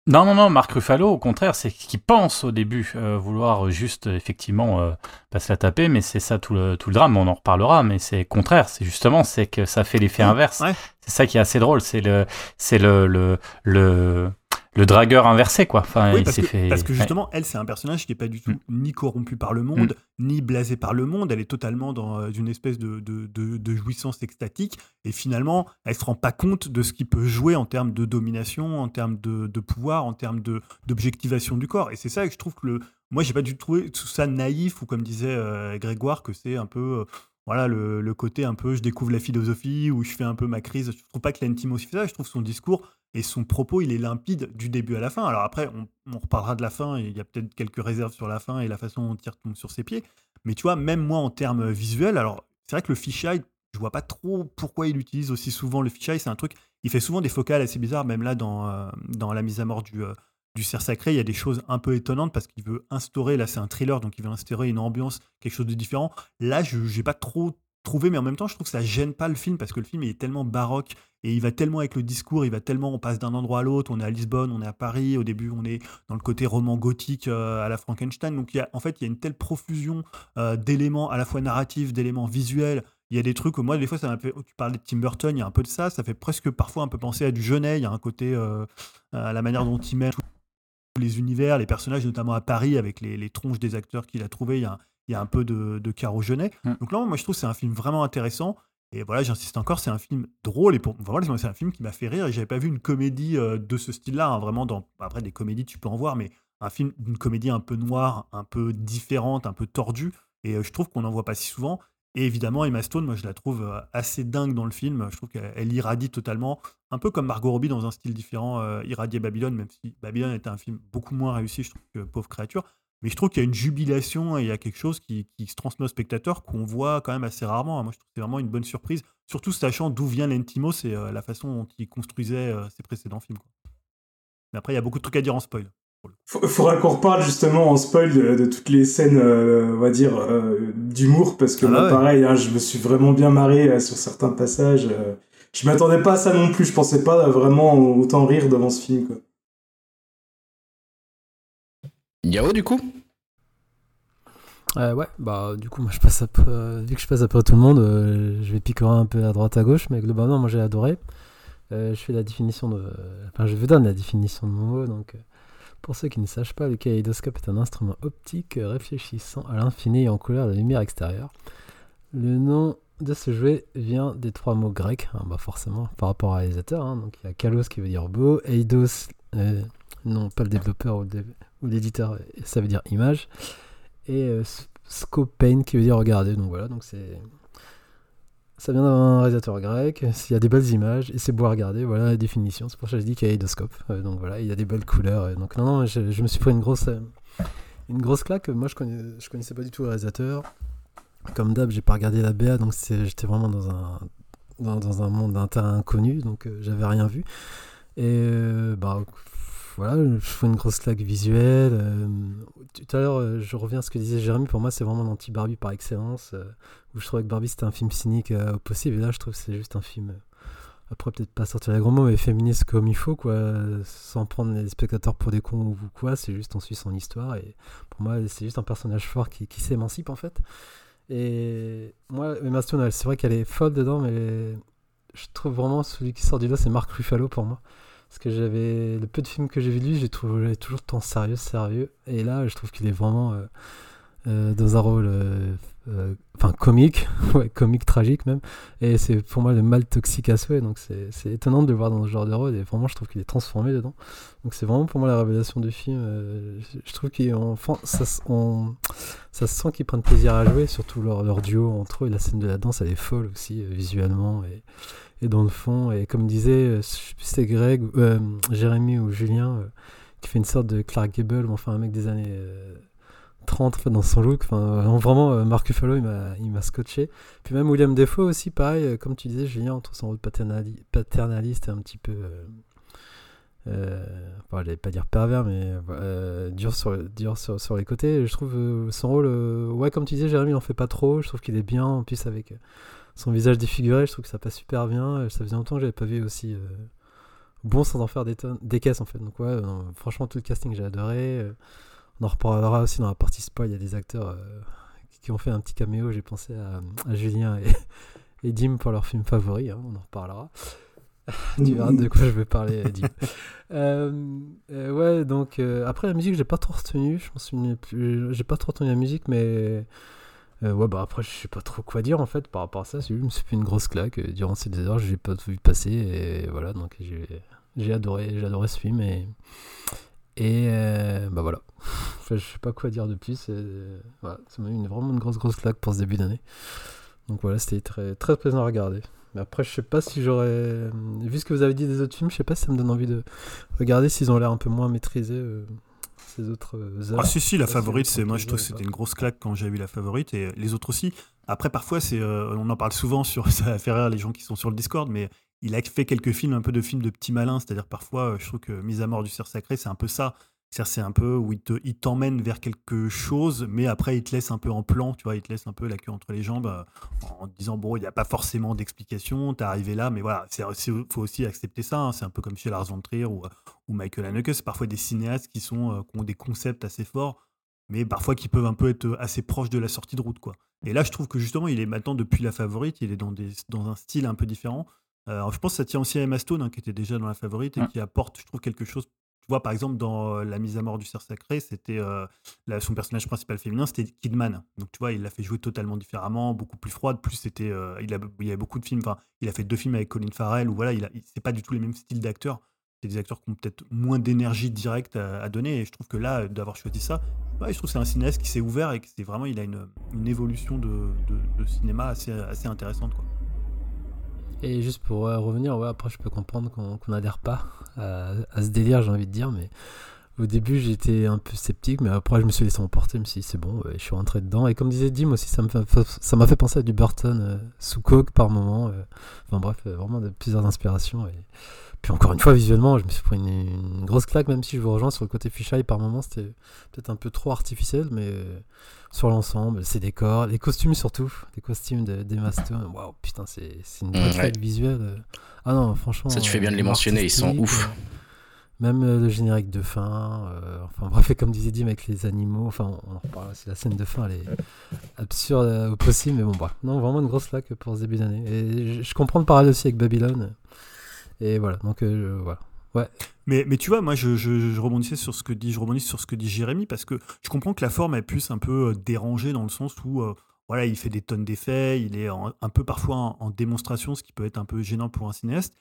Non, non, non, Marc Ruffalo, au contraire, c'est qu'il pense au début euh, vouloir juste, effectivement, euh, pas se la taper, mais c'est ça tout le, tout le drame, on en reparlera, mais c'est contraire, c'est justement, c'est que ça fait l'effet inverse. Ouais. C'est ça qui est assez drôle, c'est le, c'est le, le, le, le dragueur inversé, quoi. Enfin, Oui, il parce que, fait. parce que ouais. justement, elle, c'est un personnage qui n'est pas du tout Mm. ni corrompu par le monde, ni blasé par le monde. Elle est totalement dans euh, une espèce de, de, de- de jouissance extatique. Et finalement, elle se rend pas compte de ce qui peut jouer en termes de domination, en termes de, pouvoir, en termes d'objectivation du corps. Et c'est ça que je trouve que le. Moi, j'ai pas du tout trouvé tout ça naïf, ou comme disait euh, Grégoire, que c'est un peu. euh, voilà, le, côté un peu je découvre la philosophie, ou je fais un peu ma crise. Je trouve pas que l'intime aussi fait ça. Je trouve son discours et son propos, il est limpide du début à la fin. Alors après, on, reparlera de la fin, il y a peut-être quelques réserves sur la fin et la façon dont il retombe sur ses pieds. Mais tu vois, même moi, en termes visuels, alors c'est vrai que le fisheye, je vois pas trop pourquoi il utilise aussi souvent le fisheye. C'est un truc, il fait souvent des focales assez bizarres, même là, dans, euh, la mise à mort du, euh, du cerf sacré, il y a des choses un peu étonnantes parce qu'il veut instaurer, là c'est un thriller, donc il veut instaurer une ambiance, quelque chose de différent. Là, je n'ai pas trop trouvé, mais en même temps, je trouve que ça gêne pas le film parce que le film il est tellement baroque et il va tellement avec le discours, il va tellement, on passe d'un endroit à l'autre, on est à Lisbonne, on est à Paris, au début on est dans le côté roman gothique euh, à la Frankenstein, donc il y a, en fait il y a une telle profusion euh, d'éléments à la fois narratifs, d'éléments visuels, il y a des trucs, moi des fois ça m'a fait, tu parlais de Tim Burton, il y a un peu de ça, ça fait presque parfois un peu penser à du Genet, il y a un côté, euh, à la manière dont il met les univers, les personnages, notamment à Paris, avec les, les tronches des acteurs qu'il a trouvés, il y a, un- il y a un peu de, de Caro Genet. Mm. Donc là, moi je trouve que c'est un film vraiment intéressant. Et voilà, j'insiste encore, c'est un film drôle et pour voilà, c'est un film qui m'a fait rire et j'avais pas vu une comédie euh, de ce style-là, hein, vraiment dans après des comédies tu peux en voir, mais un film d'une comédie un peu noire, un peu différente, un peu tordue et euh, je trouve qu'on n'en voit pas si souvent. Et évidemment, Emma Stone, moi je la trouve euh, assez dingue dans le film. Je trouve qu'elle elle irradie totalement, un peu comme Margot Robbie dans un style différent, euh, irradier Babylone, même si Babylone était un film beaucoup moins réussi, je trouve, que Pauvre créature. Mais je trouve qu'il y a une jubilation et il y a quelque chose qui, se transmet au spectateur qu'on voit quand même assez rarement. Moi, je trouve que c'est vraiment une bonne surprise, surtout sachant d'où vient l'Entimos et euh, la façon dont il construisait euh, ses précédents films. Mais après, il y a beaucoup de trucs à dire en spoil. Il faudra qu'on reparle justement en spoil de, toutes les scènes, on va dire, d'humour, parce que ah pareil, hein, je me suis vraiment bien marré sur certains passages. je m'attendais pas à ça non plus, je pensais pas vraiment autant rire devant ce film. Quoi. Yao, du coup? Euh, ouais, bah du coup moi je passe à peu, vu que je passe après tout le monde, euh, je vais piquer un peu à droite à gauche, mais globalement moi j'ai adoré. Euh, je fais la définition de, enfin je vous donne la définition de mon mot. Donc pour ceux qui ne sachent pas, le kaléidoscope est un instrument optique réfléchissant à l'infini et en couleur de la lumière extérieure. Le nom de ce jouet vient des trois mots grecs, hein, bah forcément par rapport à réalisateur. Hein. donc il y a kalos qui veut dire beau, eidos, non pas le développeur ou l'éditeur, ça veut dire image et euh, qui veut dire regarder. Donc voilà, donc c'est ça vient d'un réalisateur grec, il y a des belles images et c'est beau à regarder, voilà la définition. C'est pour ça que je dis Eidoscope. Euh, donc voilà, il y a des belles couleurs. donc non, non, je, me suis pris une grosse, euh, une grosse claque. Moi, je, connais, connaissais pas du tout le réalisateur. Comme d'hab, j'ai pas regardé la BA, donc j'étais vraiment dans un, dans, un monde d'un terrain inconnu, donc j'avais rien vu. Et bah, voilà, je fais une grosse claque visuelle. Euh, tout à l'heure, euh, je reviens à ce que disait Jérémy. Pour moi, c'est vraiment l'anti-Barbie par excellence. Euh, où je trouvais que Barbie c'était un film cynique au possible. Et là, je trouve que c'est juste un film. après, peut-être pas sortir les grands mots, mais féministe comme il faut, quoi. Sans prendre les spectateurs pour des cons ou quoi. C'est juste on suit son histoire. Et pour moi, c'est juste un personnage fort qui, qui s'émancipe en fait. Et moi, Emma Stone, c'est vrai qu'elle est folle dedans, mais je trouve vraiment celui qui sort du lot, c'est Mark Ruffalo pour moi. Parce que j'avais. Le peu de films que j'ai vu de lui, j'ai trouvé toujours tant sérieux, sérieux. Et là, je trouve qu'il est vraiment euh, euh, dans un rôle. Euh, enfin, comique, ouais, comique, tragique même. Et c'est pour moi le mal toxique à souhait. Donc c'est étonnant de le voir dans ce genre de rôle. Et vraiment, je trouve qu'il est transformé dedans. Donc c'est vraiment pour moi la révélation du film. je trouve qu'on ça, on, ça se sent qu'ils prennent plaisir à jouer, surtout leur, leur, duo entre eux. Et la scène de la danse, elle est folle aussi, visuellement. Et dans le fond, et comme disait, euh, c'est Greg, euh, Jérémy ou Julien, euh, qui fait une sorte de Clark Gable, enfin un mec des années 30 dans son look. Enfin, vraiment, Mark Ruffalo, il m'a scotché. Puis même William Defoe aussi, pareil, comme tu disais, Julien, entre son rôle paternaliste et un petit peu. Euh, enfin, je pas dire pervers, mais dur, sur, dur sur, sur, les côtés. Je trouve son rôle, ouais, comme tu disais, Jérémy, il en fait pas trop. Je trouve qu'il est bien, en plus, avec son visage défiguré, je trouve que ça passe super bien. Euh, ça faisait longtemps que j'avais pas vu aussi euh, bon sans en faire des, des caisses en fait. Donc ouais, franchement tout le casting j'ai adoré. Euh, on en reparlera aussi dans la partie spoil. Il y a des acteurs qui ont fait un petit caméo. J'ai pensé à, Julien et, et, Dim pour leur film favori. Hein, on en reparlera. tu verras de quoi je vais parler, Dim. ouais, donc après la musique, j'ai pas trop retenu. Je pense j'ai pas trop retenu la musique, mais euh, ouais, bah après, je sais pas trop quoi dire en fait par rapport à ça. Fait une grosse claque. Euh, durant ces deux heures, je pas vu passer. Et voilà, donc j'ai adoré, j'ai adoré ce film. Et, euh, bah voilà. Je sais pas quoi dire de plus. voilà, vraiment une grosse, grosse claque pour ce début d'année. Donc voilà, c'était très, très plaisant à regarder. Mais après, je sais pas si j'aurais. Vu ce que vous avez dit des autres films, je sais pas si ça me donne envie de regarder s'ils ont l'air un peu moins maîtrisés autres euh, Ah si si, la favorite, c'est moi je trouve que c'était une grosse claque quand j'ai vu la favorite et les autres aussi. Après parfois c'est, euh, on en parle souvent sur, ça fait rire les gens qui sont sur le Discord, mais il a fait quelques films, un peu de films de petits malins, c'est-à-dire parfois euh, je trouve que Mise à mort du cerf sacré c'est un peu ça c'est un peu où il t'emmène vers quelque chose, mais après il te laisse un peu en plan, tu vois, il te laisse un peu la queue entre les jambes euh, en disant bon, il n'y a pas forcément d'explication, t'es arrivé là, mais voilà, il faut aussi accepter ça. Hein. c'est un peu comme chez Lars von Trier ou, ou Michael Haneke, c'est parfois des cinéastes qui, sont, euh, qui ont des concepts assez forts, mais parfois qui peuvent un peu être assez proches de la sortie de route, quoi. Et là, je trouve que justement, il est maintenant depuis la favorite, il est dans, des, dans un style un peu différent. Euh, alors, je pense que ça tient aussi à Emma Stone, hein, qui était déjà dans la favorite et mmh. qui apporte, je trouve, quelque chose tu vois, par exemple, dans La mise à mort du cerf sacré, c'était son personnage principal féminin, c'était Kidman. Donc, tu vois, il l'a fait jouer totalement différemment, beaucoup plus froide. Plus, c'était, il, a, il y a beaucoup de films. Enfin, il a fait deux films avec Colin Farrell où voilà, c'est pas du tout les mêmes styles d'acteurs. C'est des acteurs qui ont peut-être moins d'énergie directe à, donner. Et je trouve que là, d'avoir choisi ça, je trouve que c'est un cinéaste qui s'est ouvert et que c'est vraiment, il a une, évolution de, cinéma assez, intéressante. Et juste pour revenir, ouais, après je peux comprendre qu'on n'adhère pas à, ce délire, j'ai envie de dire, mais Au début, j'étais un peu sceptique, mais après, je me suis laissé emporter. Je me suis dit, c'est bon, ouais, je suis rentré dedans. Et comme disait Dim aussi, ça m'a fait, ça m'a fait penser à du Burton euh, sous coke par moment. euh. Enfin bref, euh, vraiment de, plusieurs inspirations. Et... Puis encore une fois, visuellement, je me suis pris une, une grosse claque, même si je vous rejoins sur le côté fisheye par moment, c'était peut-être un peu trop artificiel, mais euh, sur l'ensemble, ces décors, les costumes surtout, les costumes de- d'Emma Stone, waouh, putain, c'est une vraie Mm, ouais. claque visuelle. Ah non, franchement. Ça, tu fais bien de les mentionner, ils sont ouf. Même euh, le générique de fin, euh, enfin bref, comme disait Dim avec les animaux, enfin on en reparlera aussi, la scène de fin elle est absurde euh, au possible, mais bon bref, non vraiment une grosse laque pour ce début d'année. Et je, comprends le parallèle aussi avec Babylone. Et voilà, donc voilà. Mais, mais tu vois, moi, je, je, rebondissais sur ce que dit, je rebondis sur ce que dit Jérémy parce que je comprends que la forme est plus un peu dérangée dans le sens où, voilà, il fait des tonnes d'effets, il est un peu parfois en, en démonstration, ce qui peut être un peu gênant pour un cinéaste.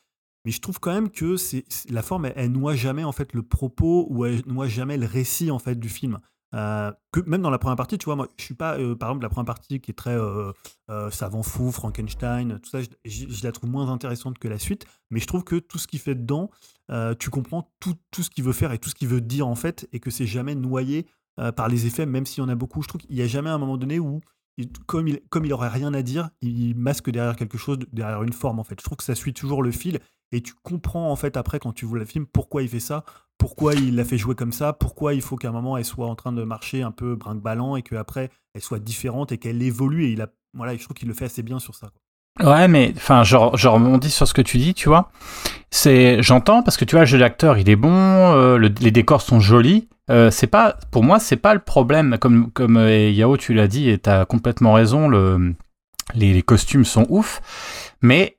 Mais je trouve quand même que c'est la forme, elle, elle noie jamais en fait le propos ou elle noie jamais le récit en fait du film. Euh, que même dans la première partie, tu vois, moi, je suis pas, euh, par exemple, la première partie qui est très euh, euh, savant fou, Frankenstein, tout ça, je, la trouve moins intéressante que la suite. Mais je trouve que tout ce qu'il fait dedans, tu comprends tout, tout ce qu'il veut faire et tout ce qu'il veut dire en fait, et que c'est jamais noyé par les effets, même s'il y en a beaucoup. Je trouve qu'il n'y a jamais un moment donné où, comme, il, comme il aurait rien à dire, il masque derrière quelque chose, derrière une forme en fait. Je trouve que ça suit toujours le fil, et tu comprends en fait après quand tu vois le film pourquoi il fait ça, pourquoi il l'a fait jouer comme ça, pourquoi il faut qu'à un moment elle soit en train de marcher un peu brinque-ballant et qu'après elle soit différente et qu'elle évolue. Et il a, voilà, je trouve qu'il le fait assez bien sur ça. Ouais, mais enfin, je, je rebondis sur ce que tu dis, tu vois. C'est, j'entends parce que tu vois, le jeu d'acteur, il est bon, euh, le- les décors sont jolis. Euh, c'est pas, pour moi, c'est pas le problème. Comme comme euh, Yao, tu l'as dit et t'as complètement raison. Le, les, les costumes sont ouf, mais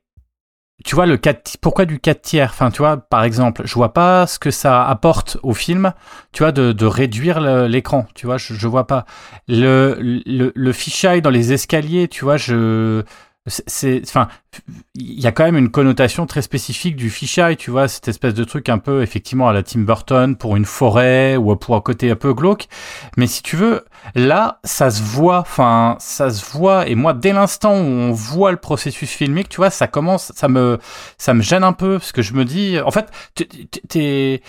tu vois le 4, pourquoi du 4 tiers? Enfin, tu vois, par exemple, je vois pas ce que ça apporte au film, tu vois, de, de réduire l'écran, tu vois, je, je vois pas. Le, le, le fisheye dans les escaliers, tu vois, je. C'est. Enfin, il y a quand même une connotation très spécifique du fisheye, tu vois, cette espèce de truc un peu, effectivement, à la Tim Burton pour une forêt ou pour un côté un peu glauque. Mais si tu veux, là, ça se voit, enfin, ça se voit. Et moi, dès l'instant où on voit le processus filmique, tu vois, ça commence, ça me, ça me gêne un peu parce que je me dis, en fait, t'es-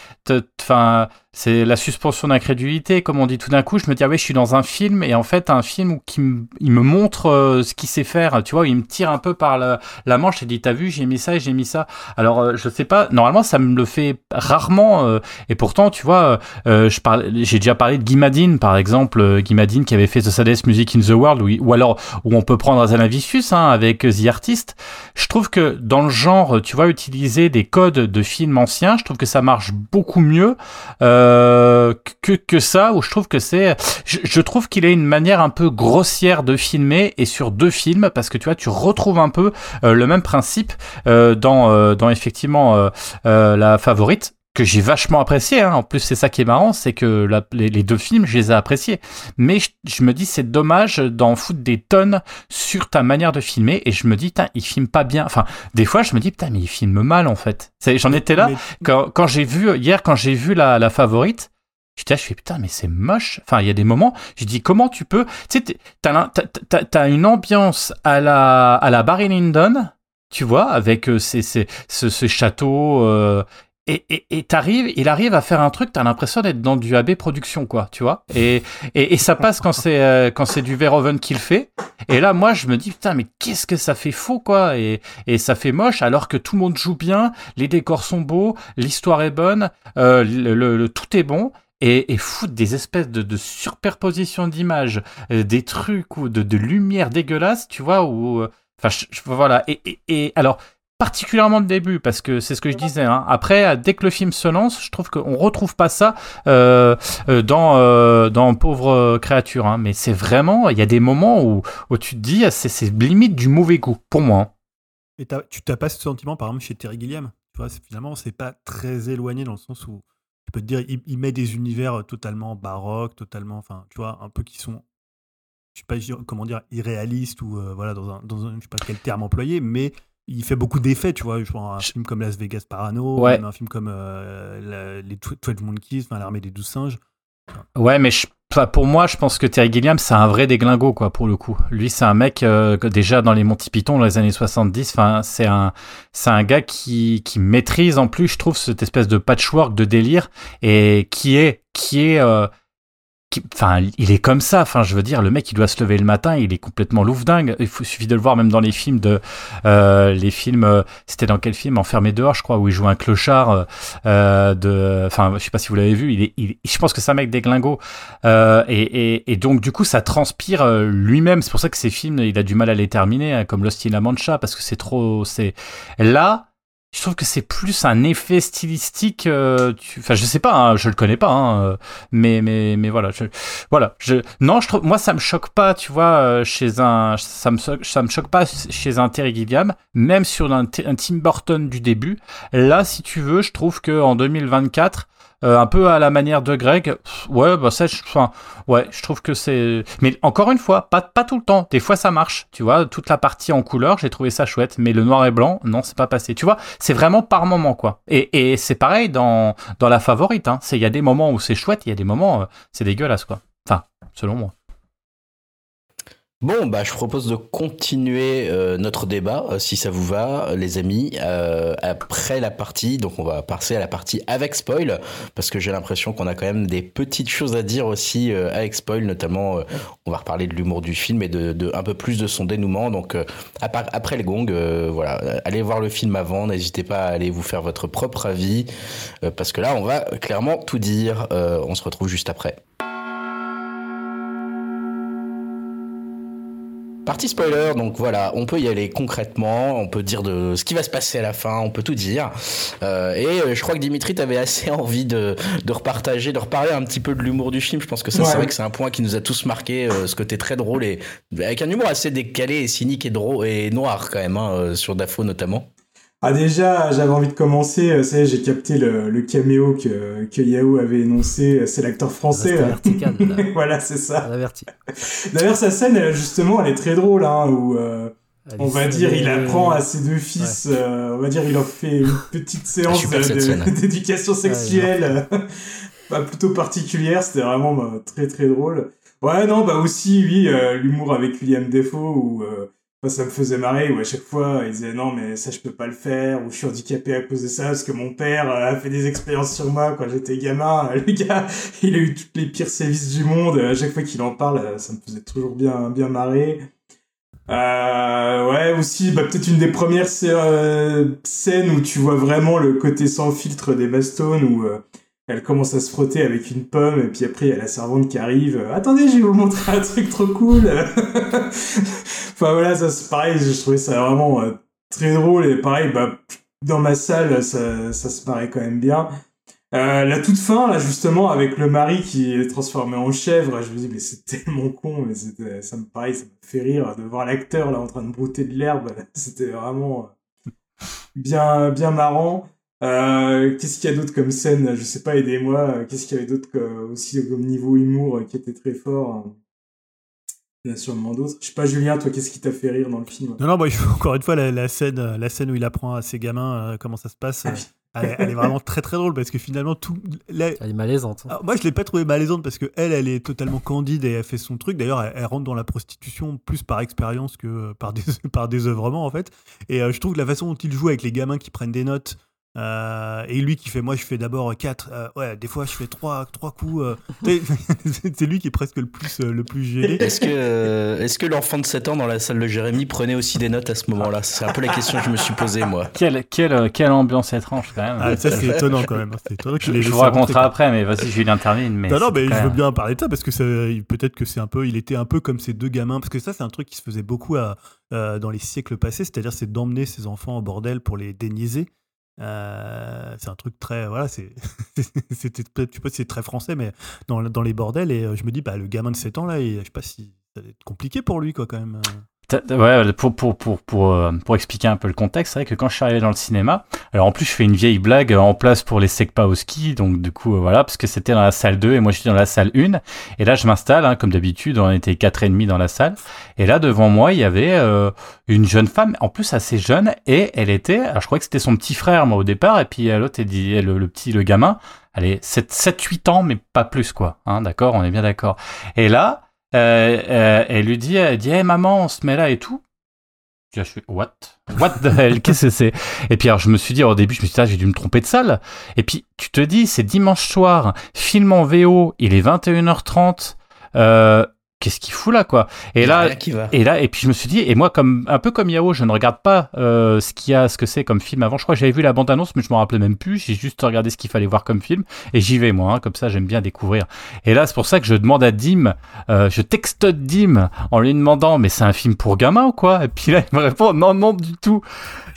enfin, c'est la suspension d'incrédulité, comme on dit tout d'un coup. Je me dis, ah ouais, je suis dans un film et en fait, un film où qui il me montre euh, ce qu'il sait faire, tu vois, il me tire un peu par la, la manche et dit, t'as vu, j'ai mis ça et j'ai mis ça. Alors, euh, je sais pas, normalement, ça me le fait rarement euh, et pourtant, tu vois, euh, je parle, j'ai déjà parlé de Guy Madin, par exemple, euh, Guy Madin qui avait fait The Saddest Music in the World, il- ou alors où on peut prendre Azanavicius hein, avec The Artist. Je trouve que dans le genre, tu vois, utiliser des codes de films anciens, je trouve que ça marche beaucoup mieux euh, que, que ça, où je trouve que c'est... Je, je trouve qu'il a une manière un peu grossière de filmer, et sur deux films, parce que tu vois, tu retrouves un peu euh, le même principe euh, dans, euh, dans effectivement euh, euh, la favorite que j'ai vachement apprécié. Hein. En plus, c'est ça qui est marrant, c'est que la- les, les deux films, je les ai appréciés. Mais je, je me dis, c'est dommage d'en foutre des tonnes sur ta manière de filmer. Et je me dis, putain, il filme pas bien. Enfin, des fois, je me dis, putain, mais il filme mal, en fait. J'en étais là Mais- quand, quand j'ai vu, hier, quand j'ai vu la, la favorite. J'étais là, je fais putain, mais c'est moche. Enfin, il y a des moments, je dis comment tu peux. Tu sais, t'as t'as- t'as- une ambiance à la, à la Barry Lyndon, tu vois, avec euh, ces, ces- ce, ce château. euh, et et- et t'arrives, il arrive à faire un truc, t'as l'impression d'être dans du AB Production, quoi, tu vois. Et, et, et ça passe quand c'est euh, quand c'est du Verhoeven qui le fait. Et là, moi, je me dis putain, mais qu'est-ce que ça fait faux, quoi. Et, et ça fait moche, alors que tout le monde joue bien, les décors sont beaux, l'histoire est bonne, euh, le, le- le- tout est bon. Et, et foutre des espèces de, de superposition d'images, euh, des trucs ou de, lumière dégueulasse, tu vois, ou euh, enfin voilà. Et, et, alors particulièrement le début parce que c'est ce que je disais. Hein. Après, euh, dès que le film se lance, je trouve qu'on retrouve pas ça dans euh, dans pauvre créature. Hein. Mais c'est vraiment, il y a des moments où tu te dis, ah, c'est limite du mauvais goût pour moi. hein. Et tu t'as pas ce sentiment, par exemple, chez Terry Gilliam? Tu vois, finalement, c'est pas très éloigné dans le sens où tu peux te dire, il, il met des univers totalement baroques, totalement, enfin, tu vois, un peu qui sont, je sais pas je- comment dire, irréalistes ou euh, voilà, dans un, dans un, je sais pas quel terme employer, mais il fait beaucoup d'effets, tu vois. Je un Je- film comme Las Vegas Parano, Ouais. même un film comme euh, la- les Tw- 12 Monkeys, enfin, l'armée des douze singes. Ouais, mais je pour moi, je pense que Terry Gilliam, c'est un vrai déglingo, quoi, pour le coup. Lui, c'est un mec, euh, déjà dans les Monty Python, dans les années 70, enfin, c'est un, c'est un gars qui, qui maîtrise, en plus, je trouve, cette espèce de patchwork de délire, et qui est, qui est, euh, Enfin, il est comme ça. Enfin, je veux dire, le mec, il doit se lever le matin, il est complètement loufdingue. Il, suffit de le voir même dans les films de, euh, les films. Euh, c'était dans quel film? Enfermé dehors, je crois, où il joue un clochard. Euh, de, enfin, je sais pas si vous l'avez vu. Il est, il, je pense que c'est un mec déglingo. Euh, et, et, et, donc, du coup, ça transpire euh, lui-même. C'est pour ça que ces films, il a du mal à les terminer, hein, comme Lost in La Mancha, parce que c'est trop. C'est là je trouve que c'est plus un effet stylistique. Euh, enfin, je sais pas, hein, je le connais pas, hein, euh, mais mais mais voilà, je, voilà. Je, non, je trouve, moi ça me choque pas, tu vois, euh, chez un, ça me ça me choque pas chez un Terry Gilliam, même sur un, un Tim Burton du début. Là, si tu veux, je trouve que en 2024 euh, un peu à la manière de Greg. Ouais, bah ça, je, enfin, ouais, je trouve que c'est. Mais encore une fois, pas, pas tout le temps. Des fois, ça marche. Tu vois, toute la partie en couleur, j'ai trouvé ça chouette. Mais le noir et blanc, non, c'est pas passé. Tu vois, c'est vraiment par moment, quoi. Et, et c'est pareil dans, dans la favorite. Hein. Il y a des moments où c'est chouette, il y a des moments, euh, c'est dégueulasse, quoi. Enfin, selon moi. Bon, bah, je propose de continuer euh, notre débat, euh, si ça vous va, les amis, euh, après la partie. Donc, on va passer à la partie avec spoil, parce que j'ai l'impression qu'on a quand même des petites choses à dire aussi avec spoil, notamment, on va reparler de l'humour du film et de, un peu plus de son dénouement. Donc, après les gongs, voilà, allez voir le film avant, n'hésitez pas à aller vous faire votre propre avis, parce que là, on va clairement tout dire. on se retrouve juste après. Partie spoiler, donc voilà, on peut y aller concrètement, on peut dire de ce qui va se passer à la fin, on peut tout dire. Euh, et euh, je crois que Dimitri, t'avais assez envie de, de repartager, de reparler un petit peu de l'humour du film. Je pense que ça, c'est vrai que c'est un point qui nous a tous marqué, euh, ce côté très drôle et avec un humour assez décalé et cynique et drôle et noir quand même, hein, sur Dafo notamment. Ah déjà, j'avais envie de commencer, euh, ça j'ai capté le, le, caméo que, que Yahoo avait énoncé, euh, c'est l'acteur français. Vertical, voilà, c'est ça. D'ailleurs, sa scène, justement, elle est très drôle, hein, où euh, on va dire, il apprend à ses deux fils, on va dire, il leur fait une petite séance d'éducation sexuelle, pas plutôt particulière, c'était vraiment bah, très très drôle. Ouais, non, bah aussi, oui, l'humour avec William Defoe, où ça me faisait marrer où à chaque fois il disait non mais ça je peux pas le faire ou je suis handicapé à cause de ça parce que mon père euh, a fait des expériences sur moi quand j'étais gamin. Le gars il a eu tous les pires sévices du monde à chaque fois qu'il en parle euh, ça me faisait toujours bien bien marrer. Euh, ouais aussi bah peut-être une des premières euh, scènes où tu vois vraiment le côté sans filtre des Bastones où elle commence à se frotter avec une pomme et puis après il y a la servante qui arrive attendez je vais vous montrer un truc trop cool enfin voilà ça c'est pareil je trouvais ça vraiment euh, très drôle et pareil bah dans ma salle ça, ça se paraît quand même bien. Euh, la toute fin là justement avec le mari qui est transformé en chèvre je me dis mais c'est tellement con mais c'était ça me pareil ça me fait rire de voir l'acteur là en train de brouter de l'herbe c'était vraiment euh, bien bien marrant euh, qu'est-ce qu'il y a d'autre comme scène? Je sais pas, aidez-moi. Qu'est-ce qu'il y avait d'autre aussi comme niveau humour qui était très fort? Il y en a sûrement d'autres. Je sais pas, Julien, toi, qu'est-ce qui t'a fait rire dans le film? Non, non, bah, encore une fois, la, scène, la scène où il apprend à ses gamins euh, comment ça se passe. Ah euh, elle, est vraiment très très drôle parce que finalement tout. Elle est malaisante. Hein. moi je l'ai pas trouvée malaisante parce que elle, elle est totalement candide et elle fait son truc. D'ailleurs, elle, rentre dans la prostitution plus par expérience que par des par désœuvrement en fait. Et je trouve que la façon dont il joue avec les gamins qui prennent des notes, euh, et lui qui fait, moi je fais d'abord 4, euh, ouais, des fois je fais 3, trois coups. Euh. c'est lui qui est presque le plus, le plus gêné. Est-ce que, est que l'enfant de 7 ans dans la salle de Jérémy prenait aussi des notes à ce moment-là? C'est un peu la question que je me suis posée, moi. Quelle, quelle, quelle ambiance étrange quand même. Ah, ça c'est étonnant quand même. Étonnant je, je vous raconterai après, mais vas-y, Julien termine. Mais non, non, mais je veux bien parler de ça parce que peut-être que c'est un peu, il était un peu comme ces deux gamins, parce que ça c'est un truc qui se faisait beaucoup à, dans les siècles passés, c'est-à-dire c'est d'emmener ses enfants au bordel pour les déniaiser. Euh, c'est un truc très voilà c'est c'était peut-être tu peux c'est très français mais dans, les bordels et euh, je me dis bah le gamin de 7 ans là et, je sais pas si ça va être compliqué pour lui quoi quand même Ouais, pour, pour, pour, pour, euh, pour expliquer un peu le contexte, c'est vrai que quand je suis arrivé dans le cinéma, alors en plus je fais une vieille blague en place pour les Sekpa au ski, donc du coup voilà, parce que c'était dans la salle 2 et moi j'étais dans la salle 1, et là je m'installe, hein, comme d'habitude, on était quatre et demi dans la salle, et là devant moi il y avait euh, une jeune femme, en plus assez jeune, et elle était, alors je crois que c'était son petit frère moi au départ, et puis l'autre, dit, le, le petit, le gamin, allez, 7-8 ans, mais pas plus quoi, hein, d'accord, on est bien d'accord. Et là, euh, euh, elle lui dit, elle dit, hey, maman, on se met là et tout. Je suis, what? What the hell? Qu'est-ce que c'est? Et puis, alors, je me suis dit, au début, je me suis dit, ah, j'ai dû me tromper de salle. Et puis, tu te dis, c'est dimanche soir, film en VO, il est 21h30, euh, qu'est-ce qu'il fout là quoi. Et là et là et puis je me suis dit et moi comme un peu comme Yao je ne regarde pas euh, ce qu'il y a ce que c'est comme film avant. Je crois que j'avais vu la bande annonce mais je m'en rappelais même plus. J'ai juste regardé ce qu'il fallait voir comme film et j'y vais moi hein, comme ça j'aime bien découvrir. Et là c'est pour ça que je demande à Dim euh, je texte Dim en lui demandant mais c'est un film pour gamin ou quoi? Et puis là il me répond non non du tout.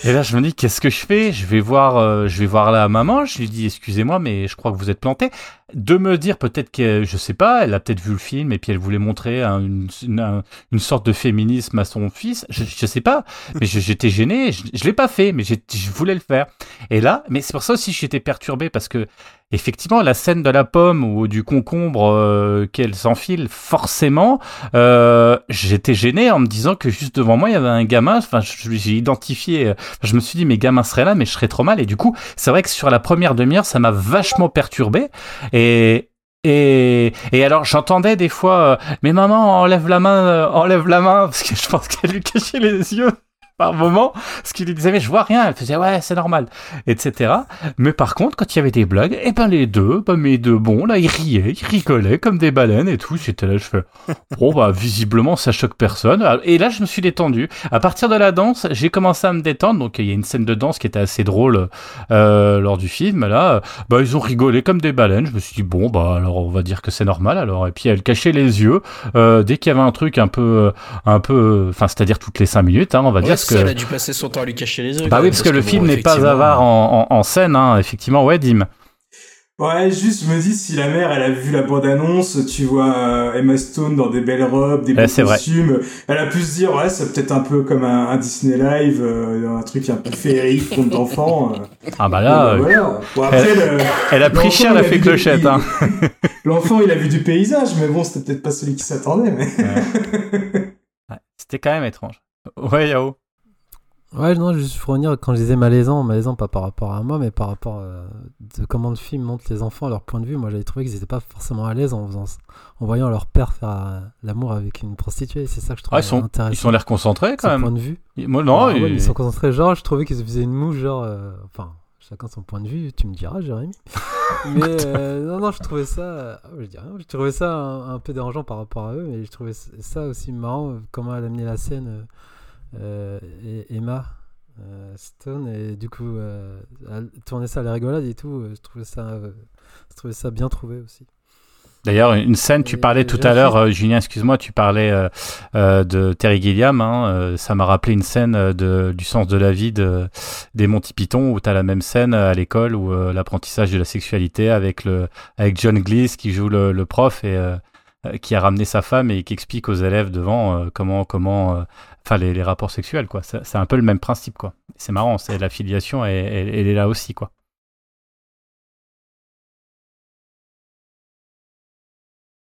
Et là je me dis qu'est-ce que je fais? Je vais voir euh, je vais voir la maman. Je lui dis excusez-moi mais je crois que vous êtes planté de me dire peut-être que je sais pas, elle a peut-être vu le film et puis elle voulait montrer une, une, sorte de féminisme à son fils. Je, je sais pas, mais j'étais gêné. Je, je l'ai pas fait, mais je voulais le faire. Et là, mais c'est pour ça aussi que j'étais perturbé parce que effectivement, la scène de la pomme ou du concombre euh, qu'elle s'enfile, forcément, euh, j'étais gêné en me disant que juste devant moi, il y avait un gamin. Enfin, j'ai identifié. Je me suis dit, mes gamins seraient là, mais je serais trop mal. Et du coup, c'est vrai que sur la première demi-heure, ça m'a vachement perturbé. Et, et, et alors j'entendais des fois, euh, mais maman enlève la main, enlève la main parce que je pense qu'elle lui cachait les yeux par moment, ce qu'il disait, mais je vois rien. Elle faisait, ouais, c'est normal, etc. Mais par contre, quand il y avait des blagues, et eh ben les deux, ben mes deux bons, là, ils riaient, ils rigolaient comme des baleines et tout. J'étais là, je fais, bon, bah, visiblement, ça choque personne. Et là, je me suis détendu. À partir de la danse, j'ai commencé à me détendre. Donc, il y a une scène de danse qui était assez drôle euh, lors du film. Là, bah, ils ont rigolé comme des baleines. Je me suis dit, bon, bah, alors, on va dire que c'est normal. Alors, et puis, elle cachait les yeux euh, dès qu'il y avait un truc un peu, un peu, enfin, c'est-à-dire toutes les cinq minutes, hein, on va dire elle a dû passer son temps à lui cacher les yeux. Bah oui, parce, que, le film n'est pas avare en, en, scène, hein, effectivement, ouais, Dim. Ouais, juste, je me dis, si la mère, elle a vu la bande-annonce, tu vois euh, Emma Stone dans des belles robes, des beaux costumes, elle a pu se dire, ouais, c'est peut-être un peu comme un, Disney Live, euh, un truc un peu féerique, conte d'enfant. Euh. Ah bah là, bon, après, elle, a pris cher, elle a fait clochette. Hein. L'enfant, il a vu du paysage, mais bon, c'était peut-être pas celui qui s'attendait. Mais... ouais. C'était quand même étrange. Ouais, Yao. Ouais, non, juste pour revenir, quand je disais malaisant, malaisant pas par rapport à moi, mais par rapport à euh, de comment le film montre les enfants à leur point de vue. Moi, j'avais trouvé qu'ils n'étaient pas forcément à l'aise en, faisant, en voyant leur père faire euh, l'amour avec une prostituée. C'est ça que je trouvais ah, ils sont, intéressant. Ils sont l'air concentrés quand même. point de vue. Moi, non, ah, ils sont concentrés. Genre, je trouvais qu'ils se faisaient une mouche, genre. Euh, enfin, chacun son point de vue, tu me diras, Jérémy. mais non, non, je trouvais ça. je dis rien, je trouvais ça un, peu dérangeant par rapport à eux, mais je trouvais ça aussi marrant, comment elle a amené la scène. Et Emma euh, Stone et du coup euh, tourner ça à la rigolade et tout euh, je trouvais ça je trouvais ça bien trouvé aussi D'ailleurs, une scène, tu parlais tout à l'heure, Julien, excuse-moi, tu parlais de Terry Gilliam. Hein, ça m'a rappelé une scène de, du sens de la vie de, des Monty Python où tu as la même scène à l'école où l'apprentissage de la sexualité avec, le, avec John Glees qui joue le, le prof et qui a ramené sa femme et qui explique aux élèves devant comment, comment enfin les, rapports sexuels quoi. C'est un peu le même principe quoi. C'est marrant, c'est la filiation, elle, est là aussi quoi.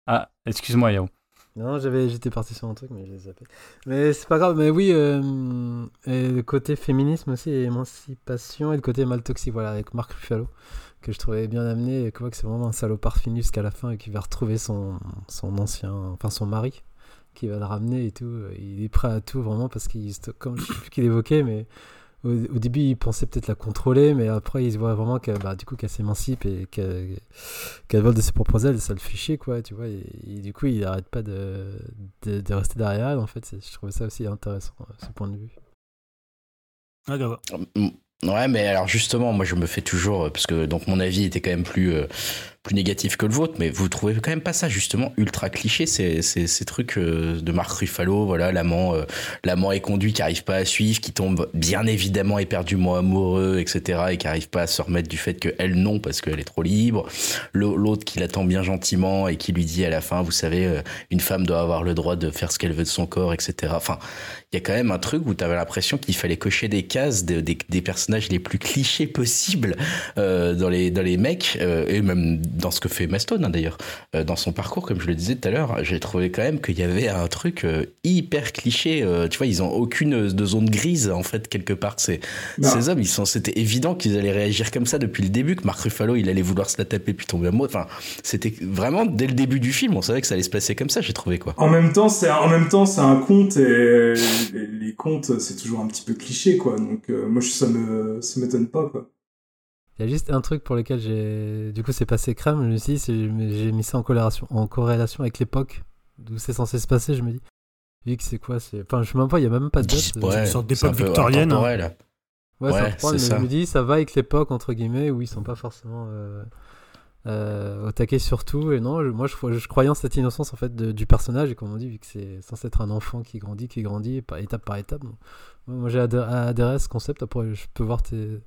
Ah, excuse-moi Yao. Non, j'avais, j'étais parti sur un truc, mais j'ai zappé. Mais c'est pas grave. Mais oui, euh, et le côté féminisme aussi, émancipation, et le côté mal toxique, voilà, avec Marc Ruffalo, que je trouvais bien amené, et que, que c'est vraiment un salopard fini jusqu'à la fin, et qui va retrouver son, son ancien, enfin son mari, qui va le ramener et tout. Il est prêt à tout vraiment parce qu'il, comme je sais plus qu'il évoquait, mais au, début il pensait peut-être la contrôler, mais après il se voit vraiment qu'elle, bah, du coup, qu'elle s'émancipe et qu'elle, vole de ses propres ailes, ça le fait chier, quoi, tu vois. Et, du coup, il arrête pas de, de, rester derrière elle, en fait. Je trouvais ça aussi intéressant, ce point de vue. Ah, Ouais, mais alors justement, moi je me fais toujours, parce que donc mon avis était quand même plus, euh, plus négatif que le vôtre, mais vous trouvez quand même pas ça justement ultra cliché ces, ces, ces trucs euh, de Marc Ruffalo, voilà l'amant, euh, l'amant éconduit qui arrive pas à suivre, qui tombe bien évidemment éperdument amoureux, etc. et qui arrive pas à se remettre du fait que elle non parce qu'elle est trop libre, l'autre qui l'attend bien gentiment et qui lui dit à la fin, vous savez, euh, une femme doit avoir le droit de faire ce qu'elle veut de son corps, etc. Enfin, il y a quand même un truc où tu avais l'impression qu'il fallait cocher des cases des, des, personnages les plus clichés possibles euh, dans les dans les mecs euh, et même dans ce que fait Maston hein, d'ailleurs euh, dans son parcours comme je le disais tout à l'heure j'ai trouvé quand même qu'il y avait un truc euh, hyper cliché euh, tu vois ils ont aucune de zone grise en fait quelque part ces ces hommes. Ils sont c'était évident qu'ils allaient réagir comme ça depuis le début que Marc Ruffalo il allait vouloir se la taper puis tomber amoureux. Enfin c'était vraiment dès le début du film on savait que ça allait se passer comme ça j'ai trouvé quoi. En même temps c'est en même temps c'est un conte et les, contes c'est toujours un petit peu cliché quoi. Donc moi ça me ça m'étonne pas quoi il y a juste un truc pour lequel j'ai. Du coup, c'est passé crème. Je me suis dit, j'ai mis ça en corrélation, en corrélation avec l'époque d'où c'est censé se passer. Je me dis, vu que c'est quoi c'est... Enfin, je sais même pas, il y a même pas de date. Ouais, une sorte d'époque victorienne. Hein. Ouais, ouais c'est ça. Je me dis, ça va avec l'époque, entre guillemets, où ils sont pas forcément. Euh, euh, au taquet surtout et non moi je, je, croyais en cette innocence en fait du personnage et comme on dit vu que c'est censé être un enfant qui grandit qui grandit par étape par étape moi j'ai adhéré à ce concept après je peux voir tes,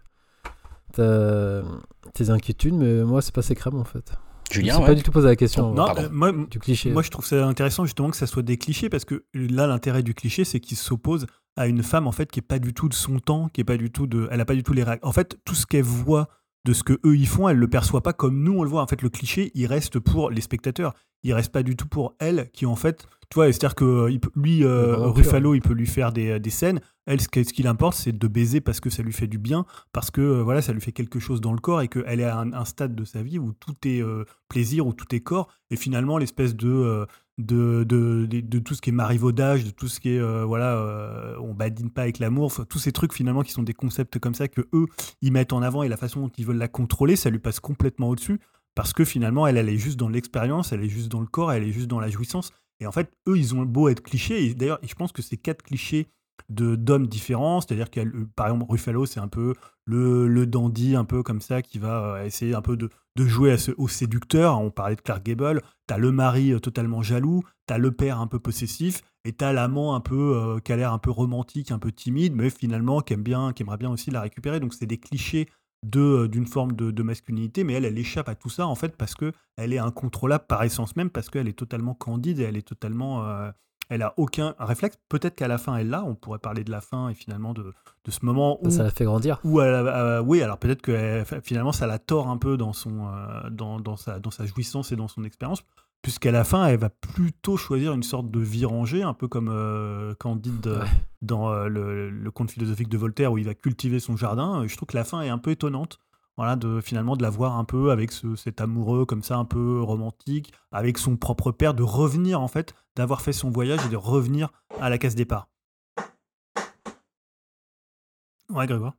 tes inquiétudes, mais moi, c'est pas ces crème en fait. Julien, je ouais. pas du tout posé la question. Non, euh, moi, du cliché. Moi, je trouve ça intéressant justement que ça soit des clichés parce que là, l'intérêt du cliché, c'est qu'il s'oppose à une femme en fait qui est pas du tout de son temps, qui est pas du tout de, elle a pas du tout les règles. En fait, tout ce qu'elle voit de ce que eux ils font, elle le perçoit pas comme nous on le voit. En fait, le cliché, il reste pour les spectateurs. Il reste pas du tout pour elle qui en fait tu vois, c'est-à-dire que euh, lui, euh, Ruffalo, il peut lui faire des, des scènes. Elle, ce qui l'importe, c'est de baiser parce que ça lui fait du bien, parce que euh, voilà, ça lui fait quelque chose dans le corps et qu'elle est à un, stade de sa vie où tout est plaisir, où tout est corps. Et finalement, l'espèce de, de, de, de, tout ce qui est marivaudage, de tout ce qui est, voilà, on badine pas avec l'amour, tous ces trucs finalement qui sont des concepts comme ça que eux, ils mettent en avant et la façon dont ils veulent la contrôler, ça lui passe complètement au-dessus. Parce que finalement, elle, elle est juste dans l'expérience, elle est juste dans le corps, elle est juste dans la jouissance. Et en fait, eux, ils ont beau être clichés. D'ailleurs, je pense que c'est quatre clichés d'hommes différents. C'est-à-dire que, par exemple, Ruffalo, c'est un peu le, dandy, un peu comme ça, qui va euh, essayer un peu de, jouer au séducteur. On parlait de Clark Gable. T'as le mari euh, totalement jaloux. T'as le père un peu possessif. Et t'as l'amant un peu euh, qui a l'air un peu romantique, un peu timide, mais finalement qui bien, qui aimerait bien aussi la récupérer. Donc c'est des clichés de d'une forme de, de, masculinité, mais elle, elle échappe à tout ça en fait parce que elle est incontrôlable par essence même, parce qu'elle est totalement candide et elle est totalement, euh, elle a aucun réflexe. Peut-être qu'à la fin elle l'a. On pourrait parler de la fin et finalement de, de ce moment où ça la fait grandir. Où elle, euh, oui, alors peut-être que finalement ça la tord un peu dans son euh, dans, dans, sa dans sa jouissance et dans son expérience puisqu'à la fin, elle va plutôt choisir une sorte de vie rangée, un peu comme euh, Candide euh, dans euh, le, conte philosophique de Voltaire, où il va cultiver son jardin. Je trouve que la fin est un peu étonnante. Voilà, de finalement de la voir un peu avec cet amoureux comme ça, un peu romantique, avec son propre père, de revenir en fait, d'avoir fait son voyage et de revenir à la case départ. Ouais, Grégoire.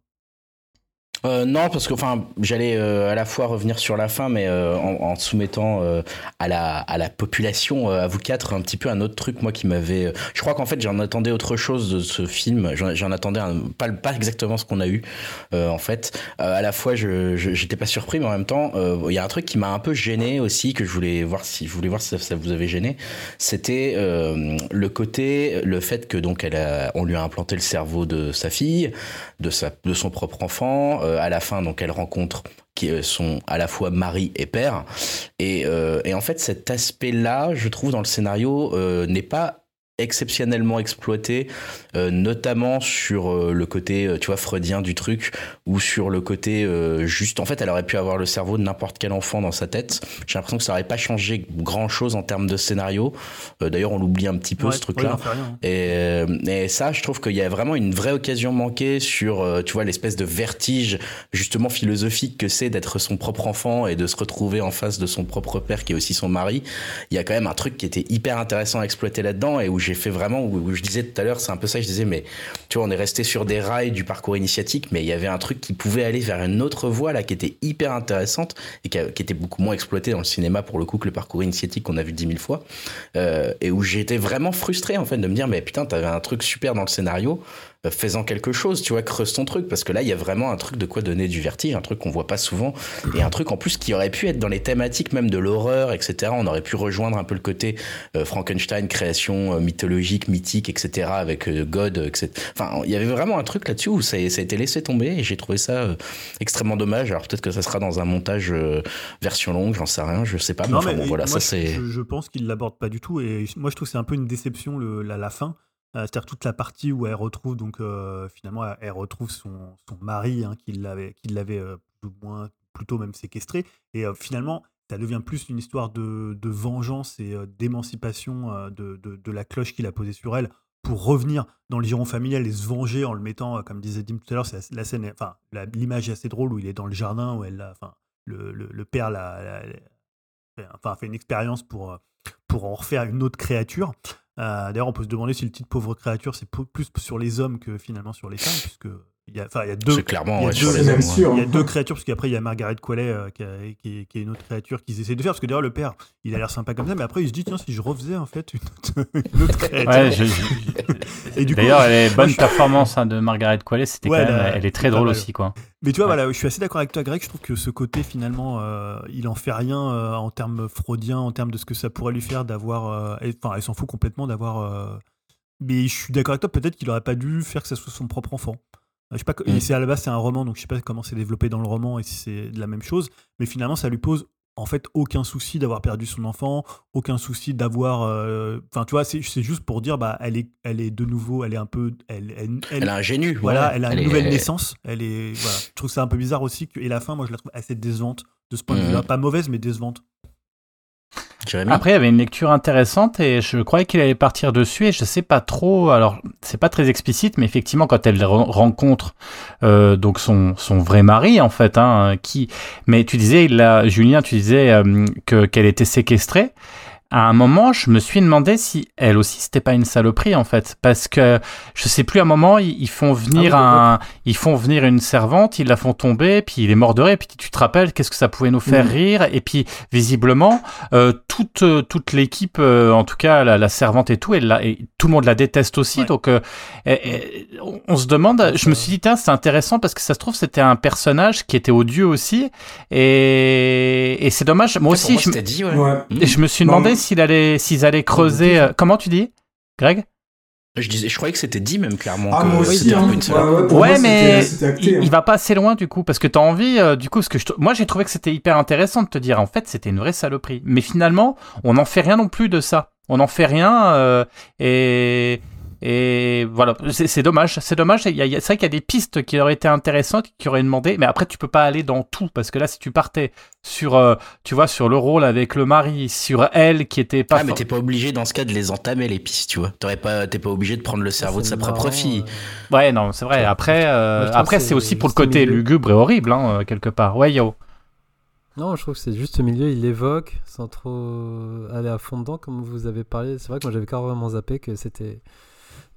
Euh, non, parce que enfin, j'allais euh, à la fois revenir sur la fin, mais euh, en, en, soumettant euh, à la à la population, à vous quatre, un petit peu un autre truc moi qui m'avait. je crois qu'en fait j'en attendais autre chose de ce film. J'en attendais un, pas pas exactement ce qu'on a eu en fait. à la fois, je j'étais pas surpris, mais en même temps, il y a un truc qui m'a un peu gêné aussi que je voulais voir si je voulais voir si ça, ça vous avait gêné. C'était le côté, le fait que donc elle a, on lui a implanté le cerveau de sa fille, de sa de son propre enfant euh, à la fin, donc elle rencontre qui euh, sont à la fois mari et père. Euh, et en fait, cet aspect-là, je trouve, dans le scénario, n'est pas exceptionnellement exploité, euh, notamment sur euh, le côté, euh, tu vois, freudien du truc, ou sur le côté juste. En fait, elle aurait pu avoir le cerveau de n'importe quel enfant dans sa tête. J'ai l'impression que ça aurait pas changé grand chose en termes de scénario. D'ailleurs, on l'oublie un petit peu ce truc-là. et, et, ça, je trouve qu'il y a vraiment une vraie occasion manquée sur, tu vois, l'espèce de vertige justement philosophique que c'est d'être son propre enfant et de se retrouver en face de son propre père qui est aussi son mari. Il y a quand même un truc qui était hyper intéressant à exploiter là-dedans et où j'ai fait vraiment, où, je disais tout à l'heure, c'est un peu ça, je disais, mais tu vois, on est resté sur des rails du parcours initiatique, mais il y avait un truc qui pouvait aller vers une autre voie, là, qui était hyper intéressante et qui, était beaucoup moins exploité dans le cinéma, pour le coup, que le parcours initiatique qu'on a vu dix mille fois, euh, et où j'étais vraiment frustré, en fait, de me dire, mais putain, t'avais un truc super dans le scénario, faisant quelque chose, tu vois, creuse ton truc, parce que là, il y a vraiment un truc de quoi donner du vertige, un truc qu'on voit pas souvent, et un truc en plus qui aurait pu être dans les thématiques même de l'horreur, etc. On aurait pu rejoindre un peu le côté euh, Frankenstein, création euh, mythologique, mythique, etc. avec God, etc. Enfin, il y avait vraiment un truc là-dessus où ça, ça, a été laissé tomber, et j'ai trouvé ça extrêmement dommage. Alors peut-être que ça sera dans un montage version longue, j'en sais rien, je sais pas, mais, enfin, bon, voilà, ça c'est. Je, je, pense qu'il l'aborde pas du tout, et moi je trouve que c'est un peu une déception le, la, la fin. Euh, c'est-à-dire toute la partie où elle retrouve donc euh, finalement elle retrouve son, son mari hein, qui l'avait euh, plus ou moins plutôt même séquestré. Et finalement ça devient plus une histoire de, de vengeance et d'émancipation de, de, la cloche qu'il a posée sur elle pour revenir dans le giron familial et se venger en le mettant comme disait Dim tout à l'heure la, scène enfin l'image est assez drôle où il est dans le jardin où elle enfin le, le, père l'a, enfin fait une expérience pour pour en refaire une autre créature. euh, d'ailleurs, on peut se demander si le titre pauvre créature, c'est plus sur les hommes que finalement sur les femmes, puisque il y a, il y a deux, clairement, il y a, deux, il y a deux créatures, parce qu'après il y a Margaret Qualley euh, qui, qui, qui, est une autre créature qu'ils essaient de faire, parce que d'ailleurs le père, il a l'air sympa comme ça, mais après il se dit tiens si je refaisais en fait une autre, créature. Ouais, d'ailleurs, elle est bonne performance hein, de Margaret Qualley, c'était quand même, elle est très drôle aussi quoi. Mais tu vois, voilà, je suis assez d'accord avec toi, Greg. Je trouve que ce côté, finalement, euh, il en fait rien euh, en termes fraudiens, en termes de ce que ça pourrait lui faire d'avoir. Enfin, elle s'en fout complètement d'avoir. Mais je suis d'accord avec toi, peut-être qu'il aurait pas dû faire que ça soit son propre enfant. Je sais pas, mm. c'est à la base c'est un roman, donc je sais pas comment c'est développé dans le roman et si c'est de la même chose. Mais finalement, ça lui pose en fait aucun souci d'avoir perdu son enfant, aucun souci d'avoir. Euh, enfin, tu vois, c'est juste pour dire, bah, elle est, elle est de nouveau, elle est un peu, elle, elle, elle, a un Voilà, elle a une nouvelle naissance. Elle est, voilà. Je trouve ça un peu bizarre aussi. Que, et la fin, moi, je la trouve assez décevante de ce point de vue-là, mm. pas mauvaise, mais décevante. Après, il y avait une lecture intéressante et je croyais qu'il allait partir dessus et je sais pas trop. Alors, c'est pas très explicite, mais effectivement, quand elle rencontre euh, donc son, son vrai mari, en fait, hein, qui. Mais tu disais, là, Julien, tu disais euh, que qu'elle était séquestrée à un moment, je me suis demandé si elle aussi c'était pas une saloperie en fait, parce que je sais plus à un moment ils, font venir ah un, ils font venir une servante, ils la font tomber, puis il est mort de rire, puis tu te rappelles qu'est-ce que ça pouvait nous faire mm. rire, et puis visiblement euh, toute toute l'équipe, euh, en tout cas la, servante et tout, elle la, et tout le monde la déteste aussi, donc euh, on, se demande, je me suis dit tiens c'est intéressant parce que ça se trouve c'était un personnage qui était odieux aussi, et, et c'est dommage, moi aussi je, dit, ouais. je me suis demandé s'ils allaient, s'ils allaient creuser. Euh, comment tu dis, Greg je disais, je croyais que c'était dit même clairement. Ah, moi aussi, hein. ouais, mais il, il, va pas assez loin du coup, parce que t'as envie, euh, du coup, ce que je moi j'ai trouvé que c'était hyper intéressant de te dire, en fait, c'était une vraie saloperie. Mais finalement, on n'en fait rien non plus de ça. On n'en fait rien, euh, et et voilà, c'est dommage. C'est dommage. C'est vrai qu'il y a des pistes qui auraient été intéressantes, qui auraient demandé. Mais après, tu peux pas aller dans tout parce que là, si tu partais sur, euh, tu vois, sur le rôle avec le mari, sur elle qui était pas. Ah, mais t'es pas obligé dans ce cas de les entamer les pistes, tu vois. T'aurais pas, t'es pas obligé de prendre le cerveau de sa propre fille. Euh. Ouais, non, c'est vrai. Après, euh, après, c'est aussi pour le côté lugubre et horrible, hein, quelque part. Ouais, yo. Non, je trouve que c'est juste ce milieu, il l'évoque sans trop aller à fond dedans, comme vous avez parlé. C'est vrai que moi j'avais carrément zappé que c'était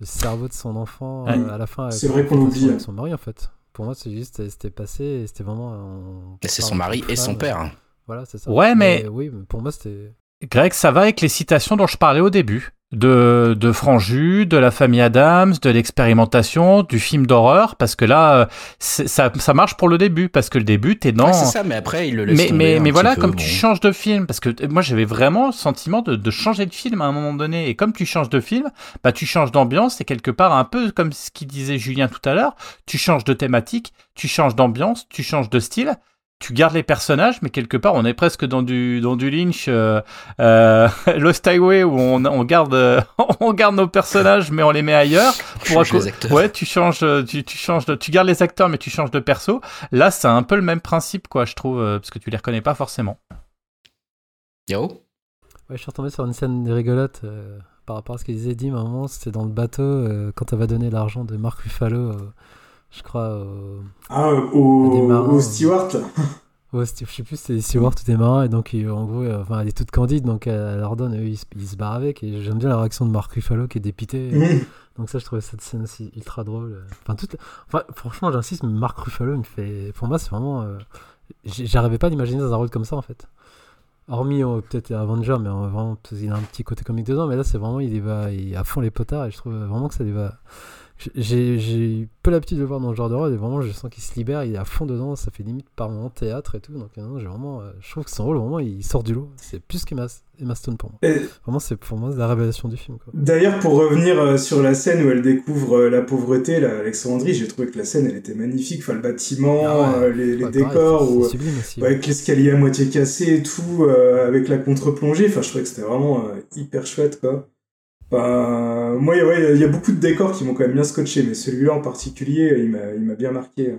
le cerveau de son enfant euh, à la fin. C'est vrai qu'on oublie. Avec son mari en fait. Pour moi, c'est juste, c'était passé et c'était vraiment. C'est son mari et son père. Voilà, c'est ça. Ouais, mais. oui, pour moi, c'était. Greg, ça va avec les citations dont je parlais au début de, de Franju, de la famille Adams, de l'expérimentation, du film d'horreur, parce que là, euh, ça, ça marche pour le début, parce que le début, t'es dans... c'est ça, mais après, il le laisse Mais, mais, mais voilà, comme tu changes de film, parce que moi, j'avais vraiment le sentiment de, de, changer de film à un moment donné, et comme tu changes de film, bah, tu changes d'ambiance, et quelque part, un peu comme ce qu'il disait Julien tout à l'heure, tu changes de thématique, tu changes d'ambiance, tu changes de style, tu gardes les personnages, mais quelque part, on est presque dans du dans du Lynch, euh, euh Lost Highway, où on, on garde on garde nos personnages, mais on les met ailleurs. Pour les acteurs. Ouais, tu changes, tu, tu changes, de, tu gardes les acteurs, mais tu changes de perso. Là, c'est un peu le même principe, quoi, je trouve, euh, parce que tu les reconnais pas forcément. Yo. Ouais, je suis retombé sur une scène rigolote euh, par rapport à ce qu'il disait Dim. À un moment, c'était dans le bateau quand elle va donner l'argent de Mark Ruffalo je crois. Au... Ah, au, au Stewart Ouais, je sais plus si c'est Stewart ou des marins, et donc en gros, euh, enfin, elle est toute candide, donc elle leur donne, eux, ils, se barrent avec, et j'aime bien la réaction de Mark Ruffalo qui est dépité. Donc ça, je trouvais cette scène aussi ultra drôle. Enfin, toute... enfin franchement, j'insiste, mais Mark Ruffalo, me fait... Pour moi, c'est vraiment... Euh... J'arrivais pas d'imaginer dans un rôle comme ça, en fait. Hormis oh, peut-être Avenger, mais vraiment, il a un petit côté comique dedans, mais là, c'est vraiment, il y va il à fond les potards, et je trouve vraiment que ça y va j'ai eu peu l'habitude de le voir dans le genre de rôle et vraiment je sens qu'il se libère, il est à fond dedans, ça fait limite par moment théâtre et tout. Donc j'ai vraiment, euh, je trouve que son rôle vraiment il sort du lot. C'est plus qu'Emma Emma Stone pour moi. Et Vraiment c'est pour moi la révélation du film. D'ailleurs, pour revenir euh, sur la scène où elle découvre euh, la pauvreté, là, Alexandrie, j'ai trouvé que la scène, elle était magnifique. Enfin, le bâtiment, Ah ouais. euh, les, les Ouais, pareil, décors, aussi. ouais, avec l'escalier à moitié cassé et tout, euh, avec la contre-plongée. Enfin, je trouvais que c'était vraiment euh, hyper chouette, quoi. Enfin, moi, il y a beaucoup de décors qui m'ont quand même bien scotché, mais celui-là en particulier, m'a, il m'a bien marqué.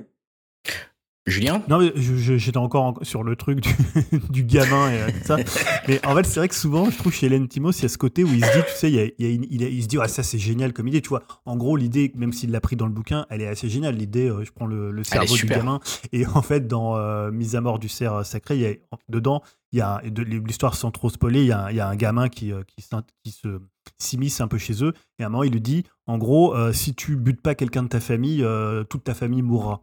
Julien? Non, mais j'étais encore en- sur le truc du, du gamin et euh, tout ça. Mais en fait, c'est vrai que souvent, je trouve chez Hélène Timos, il y a ce côté où il se dit, tu sais, il, y a- il y a une- il a- il se dit, ah, ça c'est génial comme idée, tu vois. En gros, l'idée, même s'il l'a pris dans le bouquin, elle est assez géniale. L'idée, euh, je prends le, le cerveau du gamin. Et en fait, dans euh, Mise à mort du cerf sacré, il y a, dedans, il y a l'histoire sans trop spoiler, il y a, un- il y a un gamin qui, qui, s'int- qui se s'immisce un peu chez eux. Et à un moment, il lui dit, en gros, euh, si tu butes pas quelqu'un de ta famille, euh, toute ta famille mourra.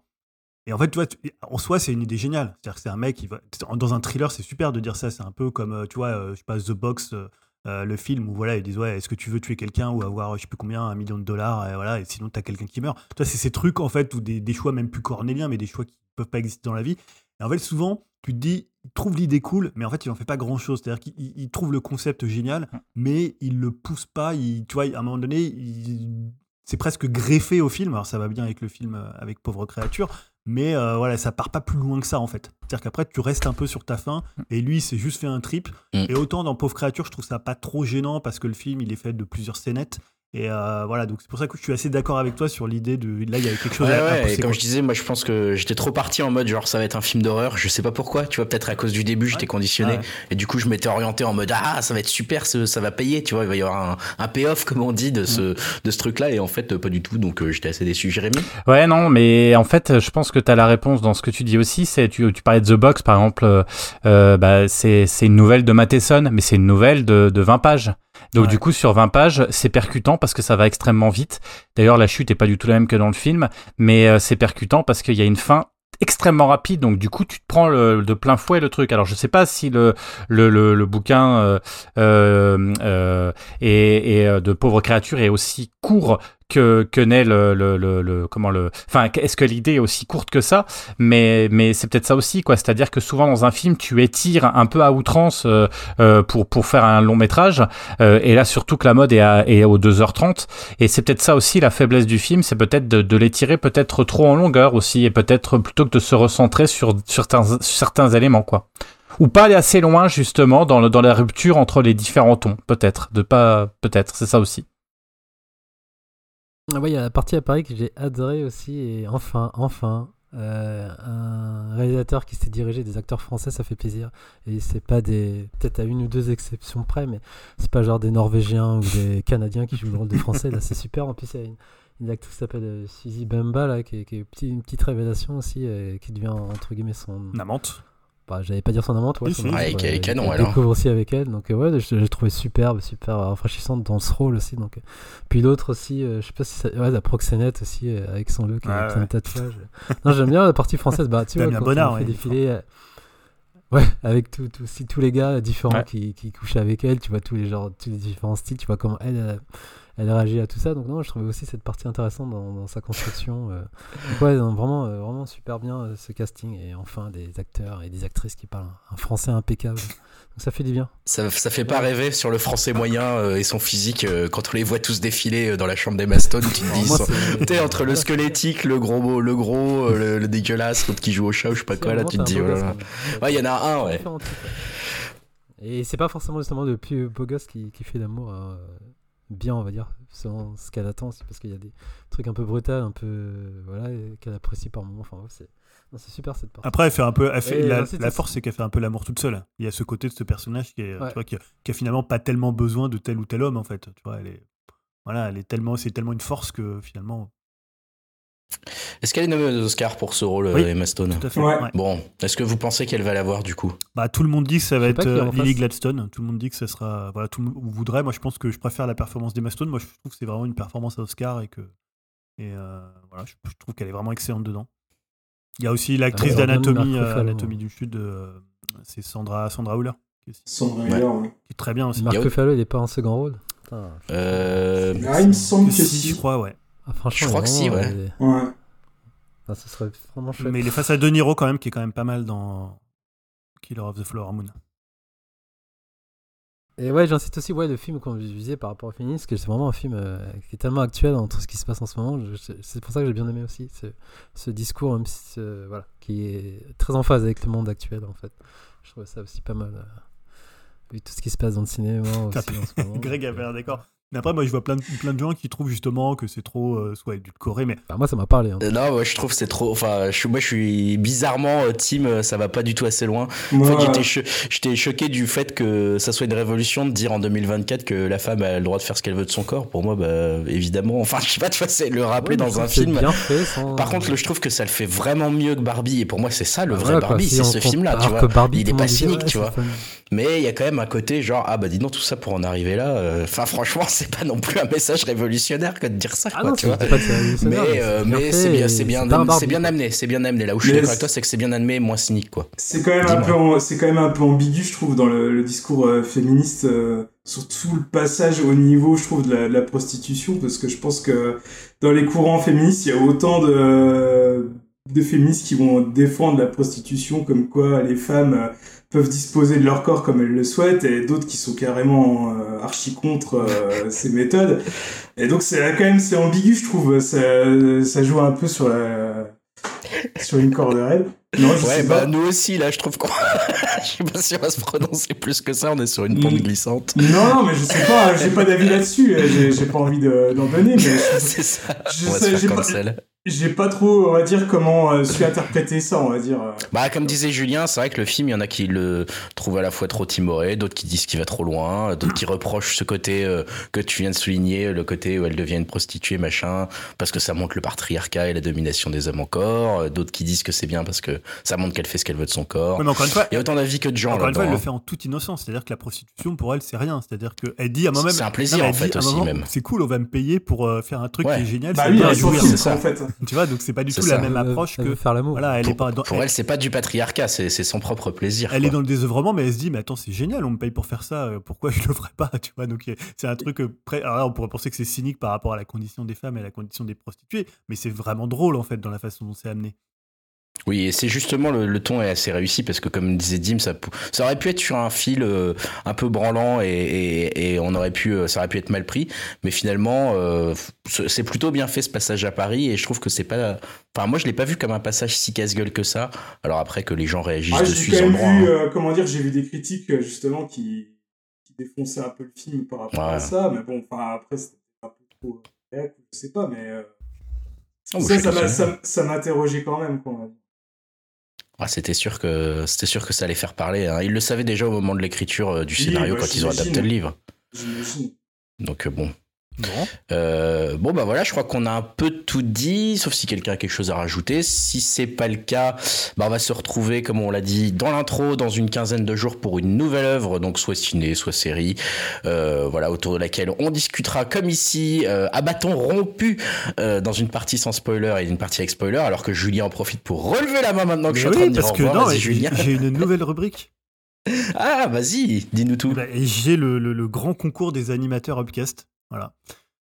Et en fait, tu vois, en soi, c'est une idée géniale. C'est-à-dire que c'est un mec qui va. Dans un thriller, c'est super de dire ça. C'est un peu comme, euh, tu vois, euh, je sais pas, The Box, euh, le film où voilà, ils disent, ouais, est-ce que tu veux tuer quelqu'un ou avoir, je sais plus combien, un million de dollars, et voilà, et sinon t'as quelqu'un qui meurt. Tu vois, c'est ces trucs, en fait, ou des, des choix même plus cornéliens, mais des choix qui peuvent pas exister dans la vie. Et en fait, souvent, tu te dis, il trouve l'idée cool, mais en fait, il en fait pas grand-chose. C'est-à-dire qu'il il- il trouve le concept génial, mais il le pousse pas. Il, tu vois, à un moment donné, il- c'est presque greffé au film. Alors, ça va bien avec le film avec Pauvre Créature, mais euh, voilà, ça part pas plus loin que ça, en fait. C'est-à-dire qu'après, tu restes un peu sur ta fin, et lui, il s'est juste fait un trip. Mm. Et autant dans Pauvre Créature, je trouve ça pas trop gênant parce que le film, il est fait de plusieurs scénettes. Et euh, voilà, donc c'est pour ça que je suis assez d'accord avec toi sur l'idée de. Là, il y a quelque chose Ouais, à, à ouais, pousser, et comme quoi. je disais, moi je pense que j'étais trop parti en mode genre ça va être un film d'horreur, je sais pas pourquoi, tu vois, peut-être à cause du début j'étais conditionné, Ouais. et du coup je m'étais orienté en mode ah ça va être super, ça va payer, tu vois, il va y avoir un, un payoff comme on dit de ce, de ce truc-là, et en fait euh, pas du tout, donc euh, j'étais assez déçu. Jérémy? Ouais, non, mais en fait, je pense que tu as la réponse dans ce que tu dis aussi. C'est tu, tu parlais de The Box, par exemple. euh, euh, bah, c'est c'est une nouvelle de Matheson, mais c'est une nouvelle de, de 20 pages. Donc Ouais. du coup, sur 20 pages, c'est percutant parce que ça va extrêmement vite. D'ailleurs, la chute est pas du tout la même que dans le film, mais euh, c'est percutant parce qu'il y a une fin extrêmement rapide donc du coup tu te prends le, de plein fouet le truc alors je sais pas si le le, le, le bouquin euh, euh, et, et, euh, de pauvres créatures est aussi court que, que n'est le, le, le, le- comment le enfin est-ce que l'idée est aussi courte que ça? Mais mais c'est peut-être ça aussi quoi. C'est-à-dire que souvent dans un film tu étires un peu à outrance euh, euh, pour pour faire un long métrage euh, et là surtout que la mode est, à, est aux 2h30 et c'est peut-être ça aussi la faiblesse du film c'est peut-être de, de l'étirer peut-être trop en longueur aussi et peut-être plutôt que de se recentrer sur sur certains, certains éléments quoi. Ou pas aller assez loin justement dans, le, dans la rupture entre les différents tons peut-être de pas peut-être c'est ça aussi Ah ouais, il y a la partie à Paris que j'ai adoré aussi, et enfin, enfin, euh, un réalisateur qui s'est dirigé des acteurs français, ça fait plaisir. Et c'est pas des. Peut-être à une ou deux exceptions près, mais c'est pas genre des Norvégiens ou des Canadiens qui jouent le rôle des Français, là c'est super. En plus, il y a une, une actrice qui s'appelle euh, Suzy Bemba, là, qui est, qui est une petite révélation aussi, euh, qui devient entre guillemets son. Namante. Bah, j'allais pas dire son amante, ouais. Si, son si. amante, Ouais, qui est ouais, canon, je alors. découvre aussi avec elle, donc euh, ouais, je, l'ai trouvé superbe, super rafraîchissante dans ce rôle aussi. Donc, euh. puis l'autre aussi, euh, je sais pas si ça, ouais, la proxénète aussi euh, avec son look, avec ouais. de tatouages. non, j'aime bien la partie française. Bah, tu vois, quand Bonnard, on fait ouais, défiler, euh, ouais, avec tout, tout- aussi tous les gars différents Ouais. qui, qui couchent avec elle, tu vois tous les genres, tous les différents styles, tu vois comment elle. Elle réagit à tout ça, donc non, je trouvais aussi cette partie intéressante dans, dans sa construction. euh. Donc ouais, non, vraiment, euh, vraiment super bien euh, ce casting et enfin des acteurs et des actrices qui parlent un, français impeccable. Donc ça fait du bien. ça, ça fait pas rêver sur le français moyen et son physique quand on les voit tous défiler dans la chambre d'Emma Stone, tu te dis T'es entre le squelettique, le gros, le gros, le, le dégueulasse, l'autre qui joue au chat ou je sais pas quoi, là tu te dis, oh. Ouais, il y en a un, ouais. Et c'est pas forcément justement le plus beau gosse qui, qui fait l'amour bien, on va dire, selon ce qu'elle attend parce qu'il y a des trucs un peu brutals, un peu. euh, voilà, qu'elle apprécie par moments. Enfin, ouais, c'est. super cette partie. Après, elle fait un peu. Elle fait, la, force, c'est qu'elle fait un peu l'amour toute seule. Il y a ce côté de ce personnage qui, est, Ouais. tu vois, qui, a, qui a finalement pas tellement besoin de tel ou tel homme, en fait. Tu vois, elle est. Voilà, elle est tellement, c'est tellement une force que finalement. Est-ce qu'elle est nommée aux Oscars pour ce rôle, euh, Oui. Emma Stone Tout à fait. Ouais. Bon, est-ce que vous pensez qu'elle va l'avoir du coup? Bah, tout le monde dit que ça va être euh, Lily. Gladstone. Tout le monde dit que ça sera. Voilà, tout le monde voudrait. Moi, je pense que je préfère la performance d'Emma Stone. Moi, je trouve que c'est vraiment une performance à Oscar et que. Et euh, voilà, je, je trouve qu'elle est vraiment excellente dedans. Il y a aussi l'actrice d'Anatomie euh, Ruffalo. Anatomie du Sud. euh, c'est Sandra, Sandra Hüller. Qui est, Sandra. Hüller, ouais. qui est très bien aussi. Marc. Ruffalo, il est pas en second rôle Putain. Ah, il me semble que si. je crois, ouais. Ah, franchement, Je crois que si, ouais. euh, Ouais. serait vraiment chouette. Mais il est face à De Niro quand même, qui est quand même pas mal dans Killer of the Flower Moon. Et ouais, j'incite aussi, ouais, le film qu'on visait par rapport au féminisme, que c'est vraiment un film euh, qui est tellement actuel entre ce qui se passe en ce moment. C'est pour ça que j'ai bien aimé aussi ce, ce discours, même si, euh, voilà, qui est très en phase avec le monde actuel, en fait. Je trouve ça aussi pas mal, euh, vu tout ce qui se passe dans le cinéma aussi en ce moment. Greg avait l'air d'accord. Mais après, moi, je vois plein de, plein de gens qui trouvent justement que c'est trop euh, soit édulcoré, mais Enfin, moi, ça m'a parlé. hein. Euh, Non, moi je trouve que c'est trop. Enfin, je suis, moi je suis bizarrement euh, team. euh, Ça va pas du tout assez loin. En Moi, fait, j'étais, cho- j'étais choqué du fait que ça soit une révolution de dire en 2024 que la femme a le droit de faire ce qu'elle veut de son corps. Pour moi, bah, évidemment. Enfin, je sais pas, tu vois, c'est le rappeler Ouais, dans un film. bien fait, sans- Par contre, le- je trouve que ça le fait vraiment mieux que Barbie. Et pour moi, c'est ça le Bah vrai voilà, Barbie, si c'est ce film-là, tu vois. que Barbie, il est pas cynique, ouais, tu vois. fun. Mais il y a quand même un côté genre, ah bah dis donc, tout ça pour en arriver là. euh, Enfin, franchement, c'est pas non plus un message révolutionnaire que de dire ça, Ah quoi, non, tu c'est vois. pas c'est Mais, euh, mais c'est bien, c'est c'est amené, c'est bien amené. Là où je suis d'accord c'est- avec toi, c'est que c'est bien amené, moins cynique, quoi. C'est quand même un peu, en- c'est quand même un peu ambigu, je trouve, dans le, le discours euh, féministe, euh, surtout le passage au niveau, je trouve, de la, de la prostitution, parce que je pense que dans les courants féministes, il y a autant de, de féministes qui vont défendre la prostitution, comme quoi les femmes euh, peuvent disposer de leur corps comme elles le souhaitent, et d'autres qui sont carrément euh, archi contre euh, ces méthodes. Et donc c'est quand même c'est ambigu, je trouve. Ça, ça joue un peu sur la sur une corde raide. Non, je Ouais, sais bah pas. nous aussi, là, je trouve qu'on. je sais pas si on va se prononcer plus que ça, on est sur une pente Mm. glissante. Non, non, mais je sais pas, j'ai pas d'avis là-dessus, j'ai j'ai pas envie de- d'en donner, mais je- c'est ça. Je on va sais, se faire pas-. J'ai pas trop, on va dire, comment euh, suis interpréter ça, on va dire. euh. Bah, comme disait Julien, c'est vrai que le film, il y en a qui le trouvent à la fois trop timoré, d'autres qui disent qu'il va trop loin, d'autres qui reprochent ce côté euh, que tu viens de souligner, le côté où elle devient une prostituée, machin, parce que ça montre le patriarcat et la domination des hommes encore, euh, d'autres qui disent que c'est bien parce que ça montre qu'elle fait ce qu'elle veut de son corps. Ouais, mais encore une fois, Il y a autant d'avis que de gens encore une fois, elle le fait en toute innocence. C'est-à-dire que la prostitution, pour elle, c'est rien. C'est-à-dire qu'elle dit à moi-même. C'est un plaisir, Non, en fait, aussi, moment, même. C'est cool, on va me payer pour euh, faire un truc Ouais. qui est génial. Bah c'est oui, bien jouir. c'est ça. en fait. Tu vois, donc c'est pas du tout ça. la même Elle veut- approche elle que. veut faire l'amour. Voilà, elle est pas dans. Pour elle, c'est pas du patriarcat, c'est c'est son propre plaisir. Elle quoi. est dans le désœuvrement, mais elle se dit, mais attends, c'est génial, on me paye pour faire ça, euh, pourquoi je le ferais pas, tu vois Donc euh, c'est un truc, euh, près- alors là, on pourrait penser que c'est cynique par rapport à la condition des femmes et à la condition des prostituées, mais c'est vraiment drôle en fait dans la façon dont c'est amené. Oui, et c'est justement le, le ton est assez réussi parce que comme disait Dim, ça, aurait pu être sur un fil euh, un peu branlant et, et, et on aurait pu, euh, ça aurait pu être mal pris, mais finalement euh, c'est plutôt bien fait ce passage à Paris et je trouve que c'est pas, enfin moi je l'ai pas vu comme un passage si casse-gueule que ça. Alors après que les gens réagissent Ah, j'ai dessus, quand même droit. vu, hein. euh, comment dire, j'ai vu des critiques justement qui, qui défonçaient un peu le film par rapport à ça, mais bon, enfin après c'était un peu trop, je sais pas, mais Oh, ça, ça ça, m'interrogeait quand même, quoi. Ah, c'était sûr que c'était sûr que ça allait faire parler. Hein. Ils le savaient déjà au moment de l'écriture euh, du Oui, scénario bah, quand ils ont adapté le livre. Donc euh, bon. Bon. Euh, bon bah voilà, je crois qu'on a un peu tout dit, sauf si quelqu'un a quelque chose à rajouter. Si c'est pas le cas, bah on va se retrouver, comme on l'a dit dans l'intro, dans une quinzaine de jours pour une nouvelle œuvre, donc soit ciné, soit série, euh, voilà autour de laquelle on discutera comme ici euh, à bâton rompu dans une partie sans spoiler et une partie avec spoiler, alors que Julien en profite pour relever la main maintenant que je suis en Mais train oui, de dire parce au revoir. Julien. j'ai une nouvelle rubrique. Ah vas-y, dis-nous tout. Bah, et j'ai le, le- le grand concours des animateurs Upcast. Voilà.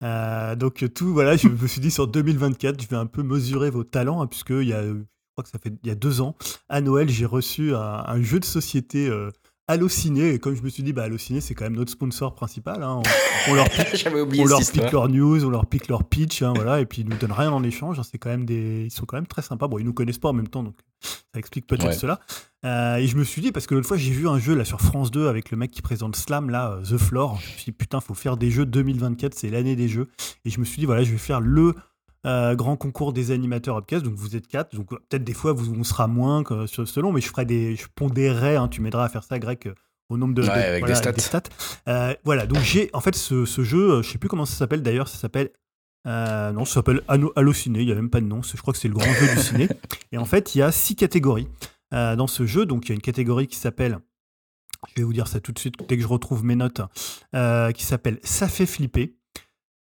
Euh, donc tout, voilà, je me suis dit sur 2024, je vais un peu mesurer vos talents, hein, puisque il y a, euh, je crois que ça fait il y a deux ans, à Noël, j'ai reçu un, jeu de société euh, Allociné, et comme je me suis dit, bah Allociné, c'est quand même notre sponsor principal. hein, on, on leur pique, on leur pique news, on leur pique leur pitch, hein, voilà, et puis ils nous donnent rien en échange. hein, c'est quand même des, ils sont quand même très sympas. Bon, ils nous connaissent pas en même temps, donc ça explique peut-être Ouais. cela. Euh, et je me suis dit, parce que l'autre fois, j'ai vu un jeu là sur France 2 avec le mec qui présente Slam, là, euh, The Floor. Je me suis dit, putain, faut faire des jeux 2024, c'est l'année des jeux. Et je me suis dit, voilà, je vais faire le euh, grand concours des animateurs Upcast. Donc vous êtes quatre. Donc euh, peut-être des fois, vous, on sera moins que selon, mais je ferai des. Je pondérerai, hein, tu m'aideras à faire ça, Greg. euh, au nombre de, Ouais, de- avec des voilà, stats. Euh, voilà, donc j'ai en fait ce, ce jeu, je sais plus comment ça s'appelle d'ailleurs, ça s'appelle euh, non, ça s'appelle Allociné, il n'y a même pas de nom, je crois que c'est le grand jeu du ciné. Et en fait, il y a six catégories dans ce jeu. Donc il y a une catégorie qui s'appelle, je vais vous dire ça tout de suite dès que je retrouve mes notes, qui s'appelle Ça fait flipper,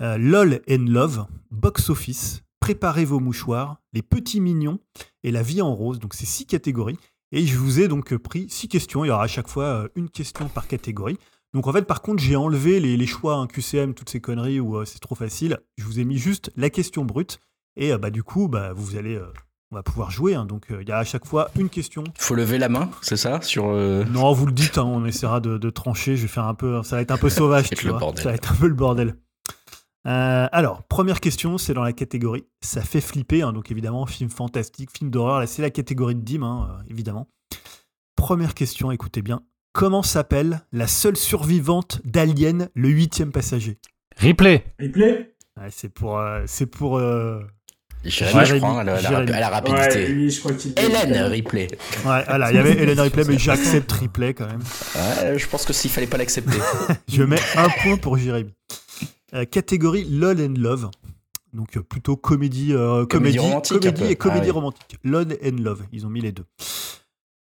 euh, LOL and Love, Box Office, Préparez vos mouchoirs, Les petits mignons et La vie en rose. Donc c'est six catégories. Et je vous ai donc pris six questions. Il y aura à chaque fois euh, une question par catégorie. Donc en fait, par contre, j'ai enlevé les, les choix hein, QCM, toutes ces conneries où euh, c'est trop facile. Je vous ai mis juste la question brute. Et euh, bah, du coup, bah, vous allez, euh, on va pouvoir jouer. hein. Donc euh, il y a à chaque fois une question. Faut lever la main, c'est ça sur euh, Non, vous le dites, hein, on essaiera de, de trancher. Je vais faire un peu, ça va être un peu sauvage, tu vois. Ça va être un peu le bordel. Euh, alors, première question, c'est dans la catégorie. Ça fait flipper, hein, donc évidemment, film fantastique, film d'horreur. Là, c'est la catégorie de Dim, hein, euh, évidemment. Première question, écoutez bien. Comment s'appelle la seule survivante d'Alien, le huitième passager? Replay. Replay Ouais, C'est pour, euh, c'est pour euh, Jérémy, je crois, à la, à la- la Ouais, rapidité. lui, je crois qu'il. Hélène Ripley. Ouais, voilà, il y avait Hélène Ripley, mais j'accepte Ripley quand même. Ouais, je pense que s'il fallait pas l'accepter. Je mets un point pour Jérémy. Euh, catégorie LOL and Love. Donc euh, plutôt comédie, euh, Comédie comédie, romantique, comédie et comédie Ah oui. romantique. LOL and Love, ils ont mis les deux.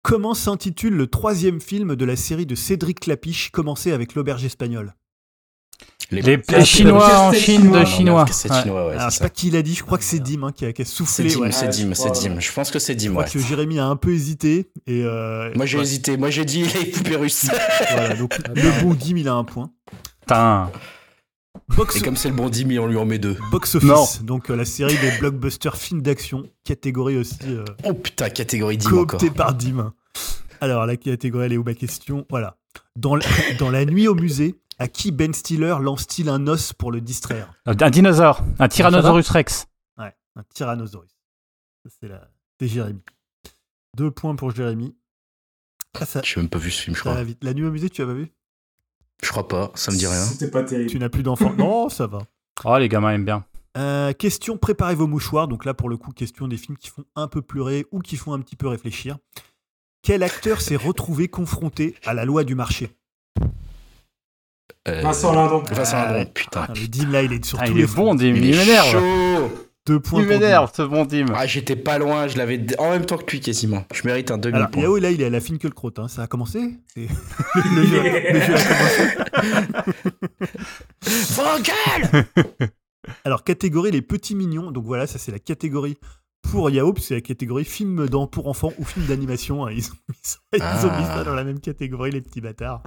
Comment s'intitule le troisième film de la série de Cédric Clapiche, commencé avec l'auberge espagnole? Les, Les- les c'est Chinois le en Chine chinois. de Chinois. C'est Ouais. chinois, ouais, Alors, je c'est sais pas qui l'a dit, je crois que c'est Dim hein, qui, a, qui a C'est soufflé. Dim, ouais. c'est Dim, je c'est crois, Dim. Je pense que c'est Je Dim, crois ouais. que Jérémy a un peu hésité. Et euh, Moi j'ai ouais, hésité, moi j'ai dit les poupées russes. voilà, donc le bon Dim, il a un point. Putain. Et Box, comme c'est le bon Dim, on lui en met deux. box office, donc euh, la série des blockbusters films d'action, catégorie aussi. euh, Oh putain, catégorie Dim encore. par Dim. Alors, la catégorie, elle est où ma question? Voilà. Dans, la- dans La nuit au musée, à qui Ben Stiller lance-t-il un os pour le distraire? Un dinosaure. Un Tyrannosaurus Rex. Ouais, un tyrannosaurus. C'est la... c'est Jérémy. Deux points pour Jérémy. Ah, ça, J'ai même pas vu ce film, je crois. vite. La nuit au musée, tu as pas vu? Je crois pas, ça me dit rien. C'était pas terrible. Tu n'as plus d'enfants Non, ça va. Oh, les gamins aiment bien. Euh, question, préparez vos mouchoirs. Donc là, pour le coup, question des films qui font un peu pleurer ou qui font un petit peu réfléchir. Quel acteur s'est retrouvé confronté à la loi du marché? Euh, Vincent Lindon. Vincent Lindon, putain. Ah, Le Dim, là, il est sur Ah, tous il les est bon, Dim. Il Il est chaud Deux points Il m'énerve, ce bon Dim. Ah, j'étais pas loin, je l'avais en même temps que lui quasiment. Je mérite un Alors, demi-point. Yao, là, il est à la Finkielkraut. Hein. Ça a commencé le, jeu, le jeu a commencé. Alors, catégorie les petits mignons. Donc voilà, ça, c'est la catégorie pour Yao, puis c'est la catégorie film dans, pour enfants ou film d'animation. hein. Ils, ont mis ça, ils ont mis Ah. ça dans la même catégorie, les petits bâtards.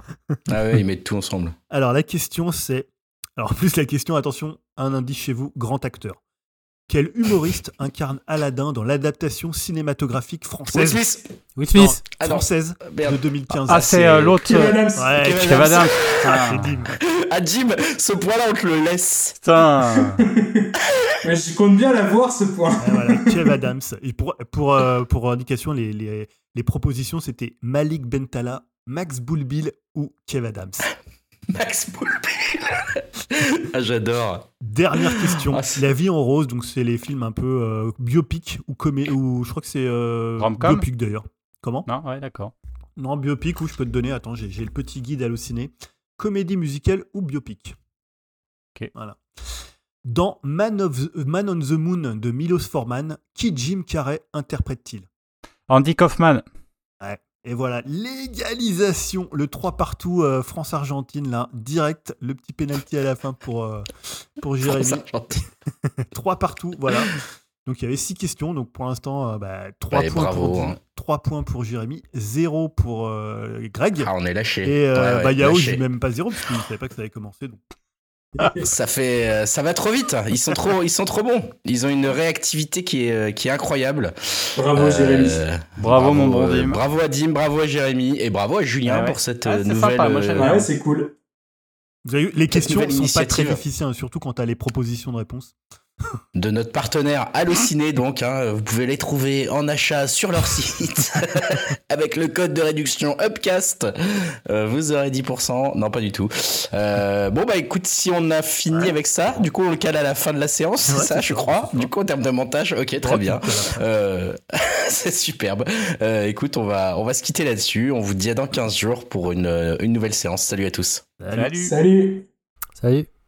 Ah ouais, ils mettent tout ensemble. Alors, la question, c'est. Alors, en plus, la question, attention, un indice chez vous, grand acteur. Quel humoriste incarne Aladdin dans l'adaptation cinématographique Will française Smith Will Smith. Ah non, française de merde. 2015 Ah, c'est euh, c'est l'autre. Kevin euh, Adams. Ouais, Kevin Kev Adams. Ah, Dim. Ah Jim, ce point-là on te le laisse. Putain. Mais je compte bien la voir ce point. Ah, voilà, Kev Adams. Et pour, pour, euh, pour indication, les, les, les propositions, c'était Malik Bentala, Max Boulbil ou Kev Adams. Max Poulpil. ah j'adore. Dernière question. Ah, La vie en rose, donc c'est les films un peu euh, biopic ou comé ou je crois que c'est euh, Rom-com biopic d'ailleurs. Comment Non, ouais, d'accord. Non, biopic ou je peux te donner. Attends, j'ai j'ai le petit guide halluciné. Comédie musicale ou biopic. Ok. Voilà. Dans Man, of the- Man on the Moon de Milos Forman, qui Jim Carrey interprète-t-il? Andy Kaufman. Et voilà, légalisation, le 3 partout euh, France-Argentine, là, direct, le petit penalty à la fin pour, euh, pour Jérémy. France Argentine. 3 partout, voilà. Donc il y avait 6 questions, donc pour l'instant, euh, bah, 3 Allez, points bravo, pour hein. Dim, 3 points pour Jérémy, 0 pour euh, Greg. Ah on est lâché. Et euh, Ouais, ouais, bah, Yao, lâché. j'ai même pas 0 parce qu'il ne savait pas que ça allait commencer. Donc. Ça fait, euh, ça va trop vite. Ils sont trop, ils sont trop bons. Ils ont une réactivité qui est, euh, qui est incroyable. Bravo Euh, Jérémy. Bravo, mon bon Dim. Bravo à Dim, bravo à Jérémy et bravo à Julien Ah ouais. pour cette Ah, nouvelle. euh. Ouais, c'est cool. Vous avez vu, les questions sont pas très difficiles, hein, surtout quand tu as les propositions de réponse. De notre partenaire Allociné donc hein, vous pouvez les trouver en achat sur leur site avec le code de réduction Upcast. Euh, vous aurez 10% non pas du tout. Euh, bon bah écoute si on a fini Ouais. avec ça du coup on le cale à la fin de la séance Ouais, c'est ça je crois. Du coup en termes de montage ok très Ouais, bien. Euh, c'est superbe. Euh, écoute on va on va se quitter là-dessus. On vous dit à dans 15 jours pour une, une nouvelle séance. Salut à tous. Salut. Salut. Salut.